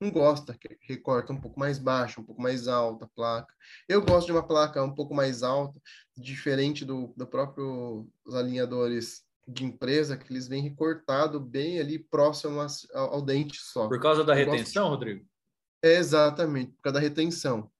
não gosta, recorta um pouco mais baixo, um pouco mais alta a placa. Eu gosto de uma placa um pouco mais alta, diferente do, do próprio os alinhadores de empresa, que eles vêm recortado bem ali próximo ao, ao dente só. Por causa da Eu retenção. Rodrigo? É, exatamente, por causa da retenção.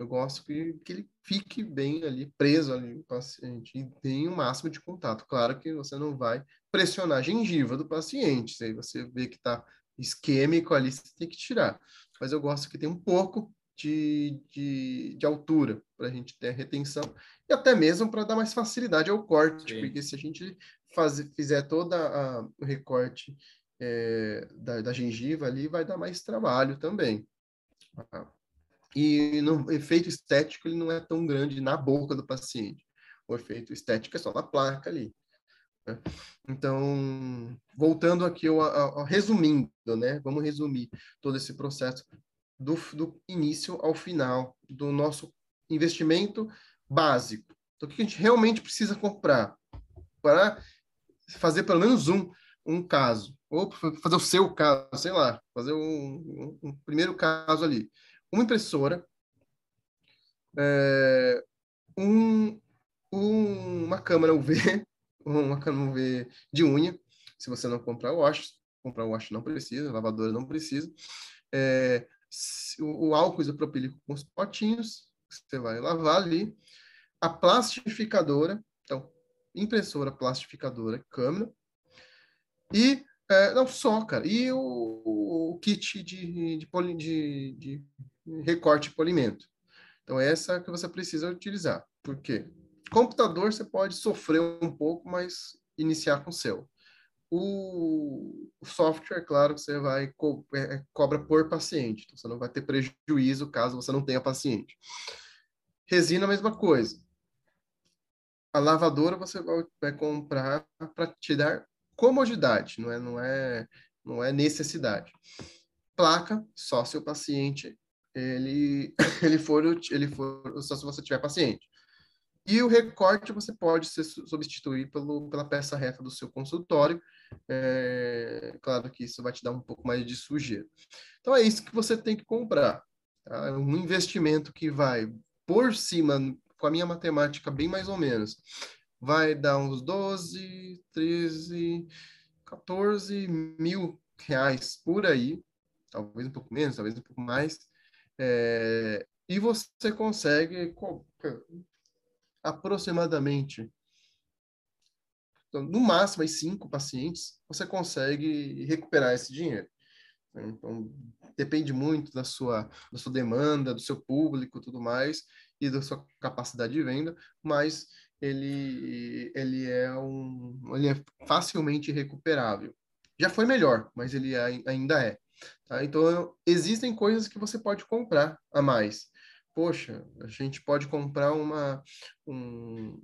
Eu gosto que, que ele fique bem ali, preso ali no paciente e tenha o máximo de contato. Claro que você não vai pressionar a gengiva do paciente. Se você vê que está isquêmico ali, você tem que tirar. Mas eu gosto que tenha um pouco de, de, de altura para a gente ter a retenção e até mesmo para dar mais facilidade ao corte, Sim. porque se a gente faz, fizer todo o recorte é, da, da gengiva ali, vai dar mais trabalho também. E no efeito estético, ele não é tão grande na boca do paciente. O efeito estético é só na placa ali. Né? Então, voltando aqui, ao, resumindo, né? Vamos resumir todo esse processo do, do início ao final do nosso investimento básico. Então, o que a gente realmente precisa comprar para fazer pelo menos um, um caso, ou fazer o seu caso, sei lá, fazer um, um, um primeiro caso ali uma impressora, é, um, um, uma câmera UV, [LAUGHS] uma câmera UV de unha, se você não comprar wash, comprar wash não precisa, lavadora não precisa, é, o, o álcool isopropílico com os potinhos, você vai lavar ali, a plastificadora, então, impressora plastificadora, câmera, e é, não só, cara, e o, o kit de, de, de, de recorte polimento. Então, essa que você precisa utilizar. Por quê? Computador você pode sofrer um pouco, mas iniciar com o seu. O, software, claro, você vai co é, é, cobra por paciente, então você não vai ter prejuízo caso você não tenha paciente. Resina, a mesma coisa. A lavadora você vai, vai comprar para te dar comodidade, não é, não é, não é necessidade. Placa, só se o paciente ele, [LAUGHS] ele for, ele for só se você tiver paciente. E o recorte você pode ser substituir pelo, pela peça reta do seu consultório. É, claro que isso vai te dar um pouco mais de sujeira. Então é isso que você tem que comprar. Tá? É um investimento que vai por cima, com a minha matemática bem mais ou menos, vai dar uns 12, 13, 14 mil reais por aí, talvez um pouco menos, talvez um pouco mais, é, e você consegue aproximadamente, no máximo, cinco pacientes, você consegue recuperar esse dinheiro. Então, depende muito da sua, da sua demanda, do seu público, tudo mais, e da sua capacidade de venda, mas ele, ele, é, um, ele é facilmente recuperável. Já foi melhor, mas ele ainda é. Tá? Então, existem coisas que você pode comprar a mais. Poxa, a gente pode comprar uma, um,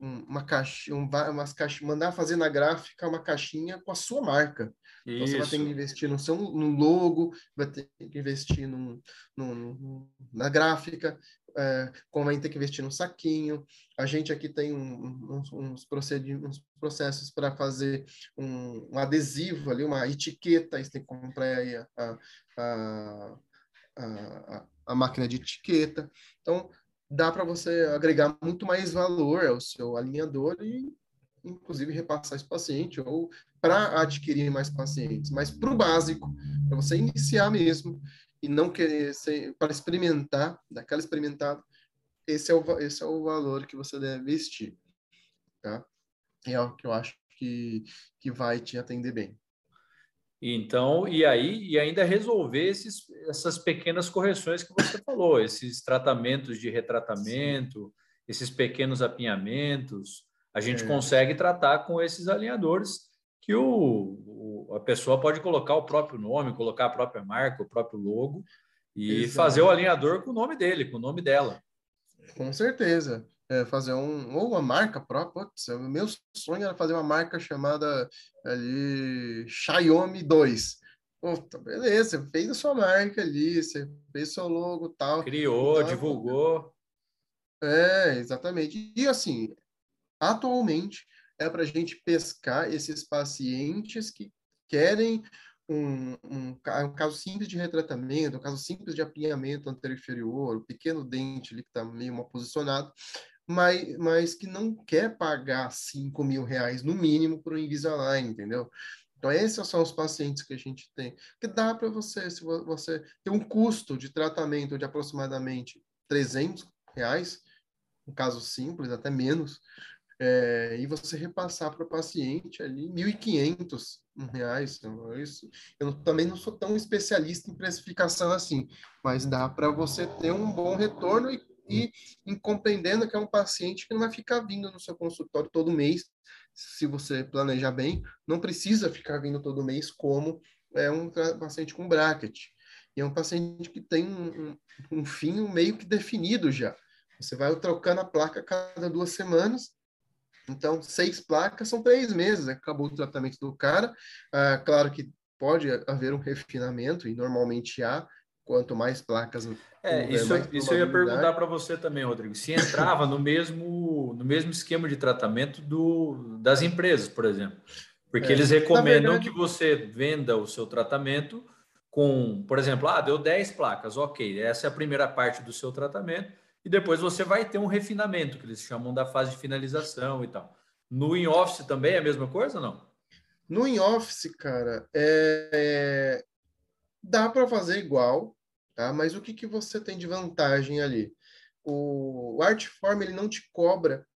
um, uma caixa, um, umas caixa, mandar fazer na gráfica uma caixinha com a sua marca. Então, você vai ter que investir no seu no logo, vai ter que investir no, na gráfica, é, como vai ter que investir no saquinho. A gente aqui tem um, uns, uns, processos para fazer um, um, adesivo ali, uma etiqueta, você tem que comprar aí a, a, a, a máquina de etiqueta. Então, dá para você agregar muito mais valor ao seu alinhador e, inclusive, repassar esse paciente ou para adquirir mais pacientes. Mas para o básico, para você iniciar mesmo, e não querer para experimentar, daquela experimentada, esse é o esse é o valor que você deve investir, tá? É o que eu acho que que vai te atender bem. Então, e aí, e ainda resolver esses, essas pequenas correções que você falou, esses tratamentos de retratamento, esses pequenos apinhamentos, a gente é. consegue tratar com esses alinhadores que o, o, a pessoa pode colocar o próprio nome, colocar a própria marca, o próprio logo e Exato. fazer o alinhador com o nome dele, com o nome dela. Com certeza. É, fazer um ou uma marca própria. Putz, o meu sonho era fazer uma marca chamada ali Xiaomi 2. Puta, beleza, você fez a sua marca ali, você fez seu logo tal. Criou, então, divulgou. É, exatamente. E assim, atualmente é para a gente pescar esses pacientes que querem um, um, um, caso simples de retratamento, um caso simples de apinhamento anterior inferior, o pequeno dente ali que está meio mal posicionado, mas, mas que não quer pagar 5 mil reais no mínimo para o Invisalign, entendeu? Então, esses são os pacientes que a gente tem. Que dá para você, se você tem um custo de tratamento de aproximadamente 300 reais, um caso simples, até menos, é, e você repassar para o paciente ali 1.500 reais. Então, isso, eu também não sou tão especialista em precificação assim, mas dá para você ter um bom retorno e, e compreendendo que é um paciente que não vai ficar vindo no seu consultório todo mês, se você planejar bem, não precisa ficar vindo todo mês como é um paciente com bracket. E é um paciente que tem um, um, fim meio que definido já. Você vai trocando a placa cada duas semanas então, seis placas são três meses, acabou o tratamento do cara. Ah, claro que pode haver um refinamento, e normalmente há, quanto mais placas. É, isso, isso eu ia perguntar para você também, Rodrigo. Se entrava no mesmo, no mesmo esquema de tratamento do, das empresas, por exemplo. Porque é, eles recomendam verdade... que você venda o seu tratamento com, por exemplo, ah, deu 10 placas, ok, essa é a primeira parte do seu tratamento e depois você vai ter um refinamento, que eles chamam da fase de finalização e tal. No in-office também é a mesma coisa ou não? No in-office, cara, é... dá para fazer igual, tá? mas o que, que você tem de vantagem ali? O, Artform ele não te cobra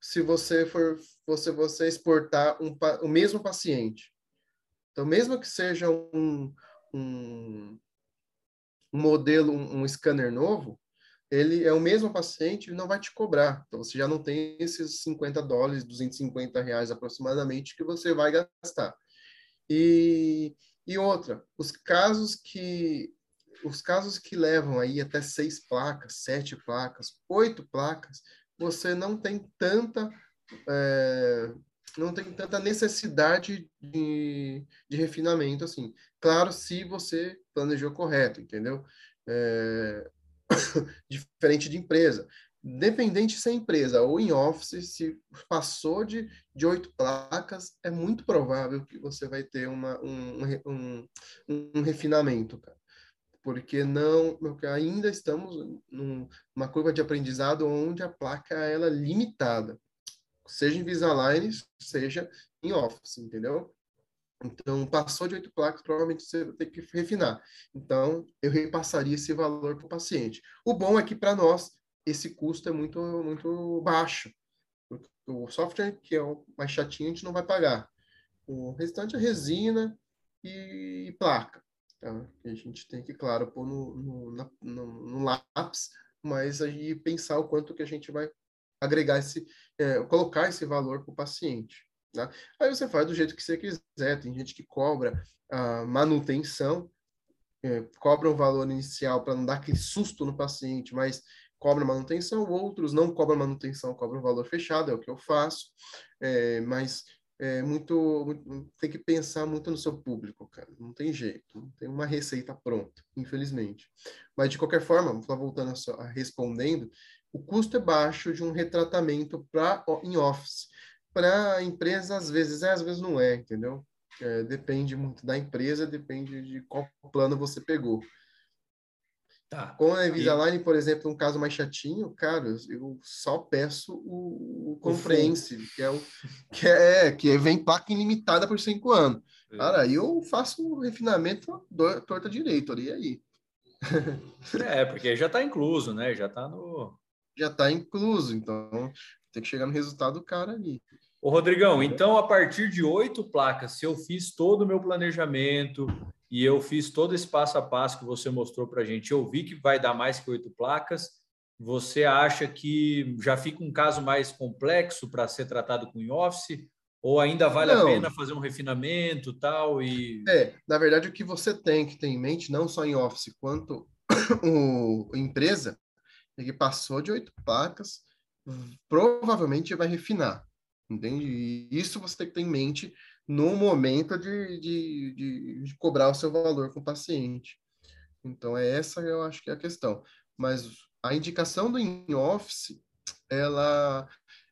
se você for você, você exportar um, o mesmo paciente. Então, mesmo que seja um, um, um modelo, um, um scanner novo, ele é o mesmo paciente, ele não vai te cobrar. Então, você já não tem esses 50 dólares, 250 reais aproximadamente que você vai gastar. E, e outra, os casos que os casos que levam aí até seis placas, sete placas, oito placas, você não tem tanta é, não tem tanta necessidade de, de refinamento assim. Claro, se você planejou correto, entendeu? É, [COUGHS] diferente de empresa. Dependente se é empresa ou em office, se passou de, de oito placas, é muito provável que você vai ter uma, um, um, um refinamento, cara. Porque não, porque ainda estamos numa curva de aprendizado onde a placa ela é limitada, seja em Invisalign, seja em Office, entendeu? Então, passou de oito placas, provavelmente você vai ter que refinar. Então, eu repassaria esse valor para o paciente. O bom é que, para nós, esse custo é muito, muito baixo. O software, que é o mais chatinho, a gente não vai pagar. O restante é resina e placa. Tá? A gente tem que, claro, pôr no, no, no, no lápis, mas aí pensar o quanto que a gente vai agregar esse, é, colocar esse valor para o paciente. Tá? Aí você faz do jeito que você quiser. Tem gente que cobra a manutenção, é, cobra um valor inicial para não dar aquele susto no paciente, mas cobra manutenção. Outros não cobram manutenção, cobram valor fechado, é o que eu faço. É, mas é muito, muito, tem que pensar muito no seu público, cara. Não tem jeito, não tem uma receita pronta, infelizmente. Mas de qualquer forma, voltando a, a respondendo, o custo é baixo de um retratamento para em office para a empresa, às vezes é, às vezes não é, entendeu? É, depende muito da empresa, depende de qual plano você pegou. Tá. Com a Invisalign, e... por exemplo, um caso mais chatinho, cara, eu só peço o, o Comprehensive, que é o que é que vem placa ilimitada por cinco anos. É. Cara, aí eu faço o refinamento do, torta direito ali aí. [LAUGHS] É, porque já está incluso, né? Já está no já está incluso, então tem que chegar no resultado do cara ali. Ô, Rodrigão, então a partir de oito placas, se eu fiz todo o meu planejamento e eu fiz todo esse passo a passo que você mostrou para a gente, eu vi que vai dar mais que oito placas, você acha que já fica um caso mais complexo para ser tratado com in-office? Ou ainda vale não. a pena fazer um refinamento tal e... É, na verdade o que você tem que ter em mente, não só em office, quanto [COUGHS] o empresa, é que passou de oito placas, provavelmente vai refinar. Entende? E isso você tem que ter em mente no momento de, de, de, de cobrar o seu valor com o paciente. Então, é essa eu acho que é a questão. Mas a indicação do in-office, ela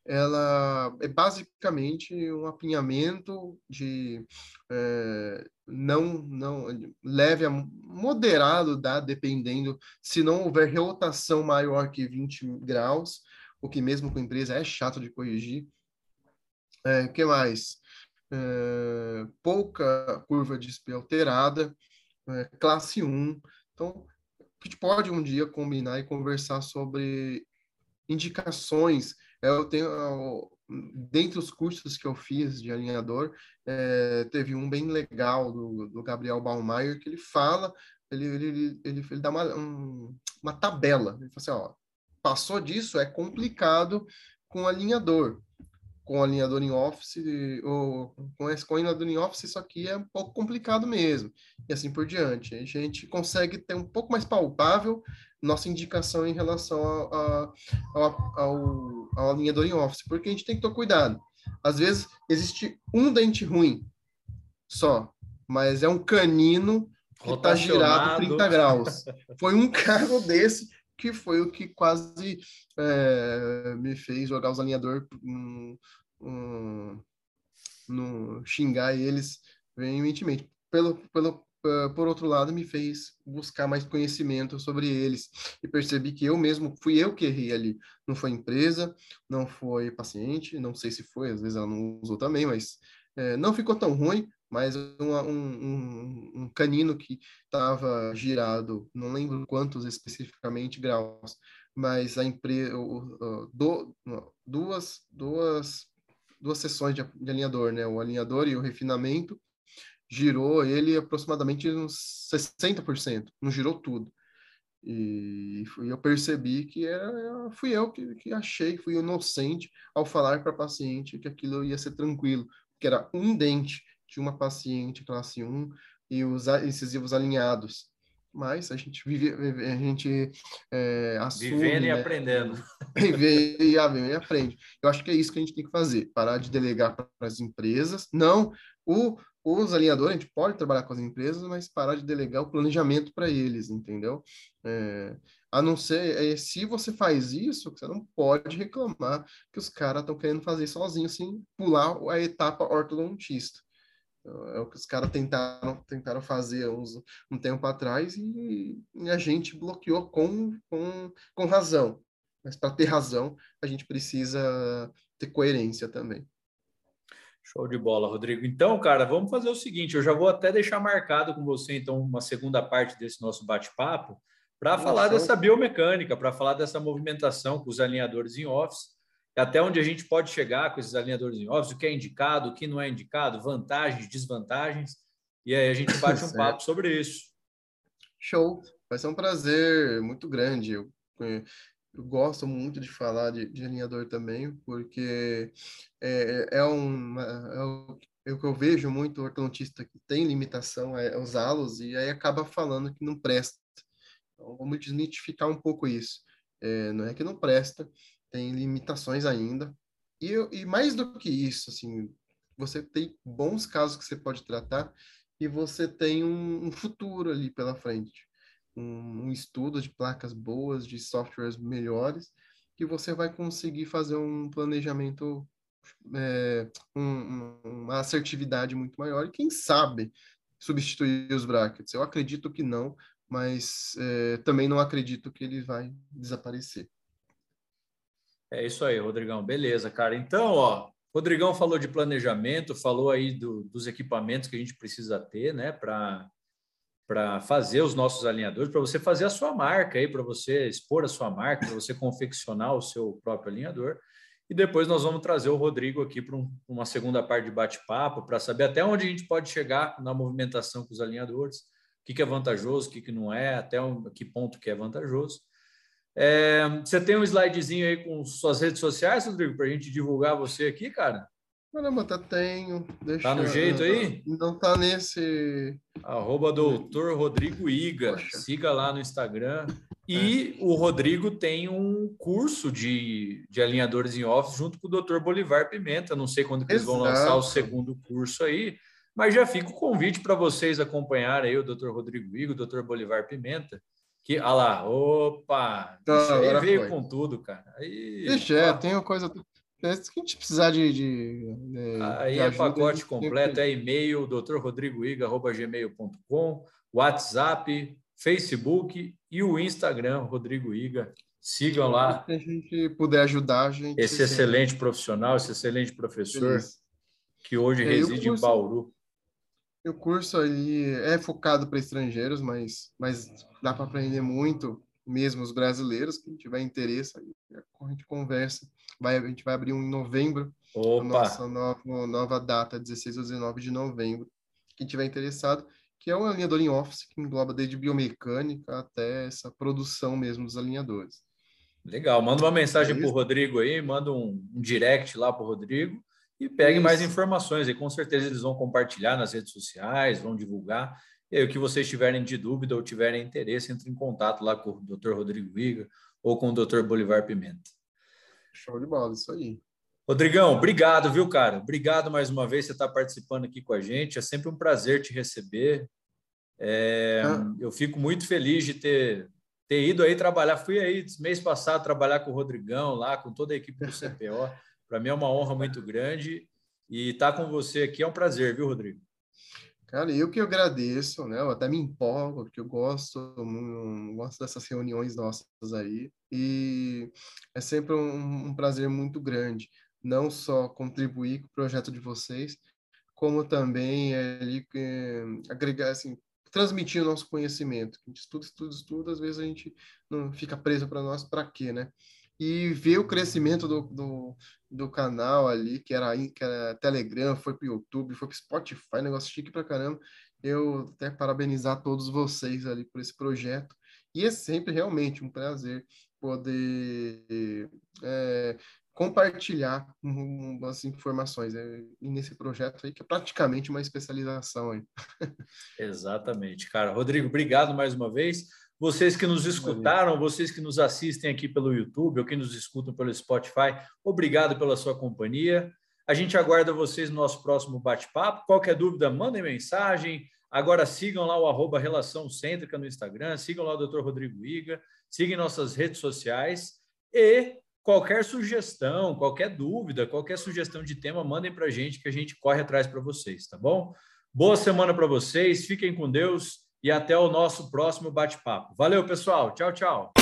ela é basicamente um apinhamento de é, não não leve a moderado, dá, dependendo, se não houver rotação maior que 20 graus, o que mesmo com empresa é chato de corrigir. É, que mais? É, pouca curva de SP alterada, é, classe 1. Então, a gente pode um dia combinar e conversar sobre indicações eu tenho, dentre os cursos que eu fiz de alinhador, é, teve um bem legal do, do Gabriel Baumeier, que ele fala, ele, ele, ele, ele dá uma, um, uma tabela. Ele fala assim, ó, passou disso, é complicado com alinhador. Com alinhador em Office, ou com, esse, com em Office, isso aqui é um pouco complicado mesmo. E assim por diante. A gente consegue ter um pouco mais palpável nossa indicação em relação ao, ao, alinhador em office, porque a gente tem que ter cuidado. Às vezes existe um dente ruim só, mas é um canino que está girado 30 graus. Foi um [LAUGHS] caso desse que foi o que quase é, me fez jogar os alinhadores um, um, no xingar eles veementemente. Pelo, pelo, por outro lado, me fez buscar mais conhecimento sobre eles e percebi que eu mesmo fui eu que errei ali. Não foi empresa, não foi paciente, não sei se foi, às vezes ela não usou também, mas é, não ficou tão ruim. Mas um, um, canino que estava girado, não lembro quantos especificamente graus, mas a empresa, duas, duas, duas sessões de, de alinhador, né? O alinhador e o refinamento girou ele aproximadamente uns 60%, não girou tudo. E eu percebi que era, fui eu que, que achei, fui inocente ao falar para a paciente que aquilo ia ser tranquilo, que era um dente de uma paciente classe 1 e os incisivos alinhados. Mas a gente vive, a gente é, assume... Vivendo né? [LAUGHS] e aprendendo. Vive e, e aprende. Eu acho que é isso que a gente tem que fazer, parar de delegar para as empresas. Não, o os alinhadores, a gente pode trabalhar com as empresas, mas parar de delegar o planejamento para eles, entendeu? É, a não ser, é, se você faz isso, você não pode reclamar que os caras estão querendo fazer sozinho, sem pular a etapa ortodontista. É o que os caras tentaram, tentaram fazer uns, um tempo atrás e, e a gente bloqueou com, com, com razão. Mas para ter razão, a gente precisa ter coerência também. Show de bola, Rodrigo. Então, cara, vamos fazer o seguinte: eu já vou até deixar marcado com você, então, uma segunda parte desse nosso bate-papo, para falar dessa biomecânica, para falar dessa movimentação com os alinhadores em office, até onde a gente pode chegar com esses alinhadores em office, o que é indicado, o que não é indicado, vantagens, desvantagens, e aí a gente [LAUGHS] bate um papo sobre isso. Show, vai ser um prazer muito grande. Eu eu gosto muito de falar de, de alinhador também, porque é, é, uma, é, o, é o que eu vejo muito ortodontista que tem limitação é usá-los e aí acaba falando que não presta. Então, vamos desmitificar um pouco isso. É, não é que não presta, tem limitações ainda. E, e mais do que isso, assim, você tem bons casos que você pode tratar e você tem um, um futuro ali pela frente um, um estudo de placas boas, de softwares melhores, que você vai conseguir fazer um planejamento, é, um, uma assertividade muito maior e, quem sabe, substituir os brackets. Eu acredito que não, mas é, também não acredito que ele vai desaparecer. É isso aí, Rodrigão. Beleza, cara. Então, ó, Rodrigão falou de planejamento, falou aí do, dos equipamentos que a gente precisa ter, né, para para fazer os nossos alinhadores, para você fazer a sua marca aí, para você expor a sua marca, para você confeccionar o seu próprio alinhador. E depois nós vamos trazer o Rodrigo aqui para um, uma segunda parte de bate-papo, para saber até onde a gente pode chegar na movimentação com os alinhadores, o que, que é vantajoso, o que, que não é, até um, que ponto que é vantajoso. É, você tem um slidezinho aí com suas redes sociais, Rodrigo, para a gente divulgar você aqui, cara? Caramba, tá tenho. Deixa, tá no jeito aí? Não tá nesse. Arroba doutor Rodrigo Iga. Poxa. Siga lá no Instagram. E é. o Rodrigo tem um curso de, de alinhadores em office junto com o doutor Bolivar Pimenta. Não sei quando eles vão lançar o segundo curso aí, mas já fica o convite para vocês acompanharem aí o doutor Rodrigo Iga, o doutor Bolivar Pimenta. Que, ah lá, opa! Tá, aí veio foi. com tudo, cara. Aí, Ixi, é, tem uma coisa Se a gente precisar de. de, de Aí de é ajuda, pacote completo, é e-mail, drrodrigoiga.gmail.com, WhatsApp, Facebook e o Instagram, Rodrigo Iga. Sigam lá. Se a gente puder ajudar, a gente. Esse excelente profissional, esse excelente professor, Feliz. que hoje reside em Bauru. O curso ali é focado para estrangeiros, mas, mas dá para aprender muito, mesmo os brasileiros, quem tiver interesse, a gente conversa. Vai, a gente vai abrir um em novembro. Opa! A nossa nova, nova data, 16 ou 19 de novembro. Quem tiver interessado, que é um alinhador em office que engloba desde biomecânica até essa produção mesmo dos alinhadores. Legal, manda uma mensagem é para o Rodrigo aí, manda um, um direct lá para o Rodrigo e pegue mais informações aí. Com certeza eles vão compartilhar nas redes sociais, vão divulgar. E aí, o que vocês tiverem de dúvida ou tiverem interesse, entre em contato lá com o Dr. Rodrigo Iga ou com o Dr. Bolivar Pimenta. Show de bola, isso aí. Rodrigão, obrigado, viu, cara? Obrigado mais uma vez por você estar participando aqui com a gente. É sempre um prazer te receber. É, ah. Eu fico muito feliz de ter, ter ido aí trabalhar. Fui aí mês passado trabalhar com o Rodrigão lá, com toda a equipe do CPO. [LAUGHS] Para mim é uma honra muito grande e estar com você aqui é um prazer, viu, Rodrigo? Cara, eu que agradeço, né? Eu até me empolgo, porque eu gosto, gosto dessas reuniões nossas aí. E é sempre um, um prazer muito grande, não só contribuir com o projeto de vocês, como também é, é, agregar, assim, transmitir o nosso conhecimento. A gente estuda, estuda, estuda, às vezes a gente não fica preso para nós, para quê, né? E ver o crescimento do, do, do, canal ali, que era, que era Telegram, foi para o YouTube, foi para Spotify, negócio chique pra caramba. Eu até parabenizar todos vocês ali por esse projeto. E é sempre realmente um prazer poder é, compartilhar as informações né? nesse projeto aí, que é praticamente uma especialização aí. [LAUGHS] Exatamente, cara. Rodrigo, obrigado mais uma vez. Vocês que nos escutaram, vocês que nos assistem aqui pelo YouTube ou que nos escutam pelo Spotify, obrigado pela sua companhia. A gente aguarda vocês no nosso próximo bate-papo. Qualquer dúvida, mandem mensagem. Agora sigam lá o arroba Relação Cêntrica no Instagram, sigam lá o Dr. Rodrigo Iga, sigam nossas redes sociais e qualquer sugestão, qualquer dúvida, qualquer sugestão de tema, mandem para a gente que a gente corre atrás para vocês, tá bom? Boa semana para vocês, fiquem com Deus e até o nosso próximo bate-papo. Valeu, pessoal. Tchau, tchau.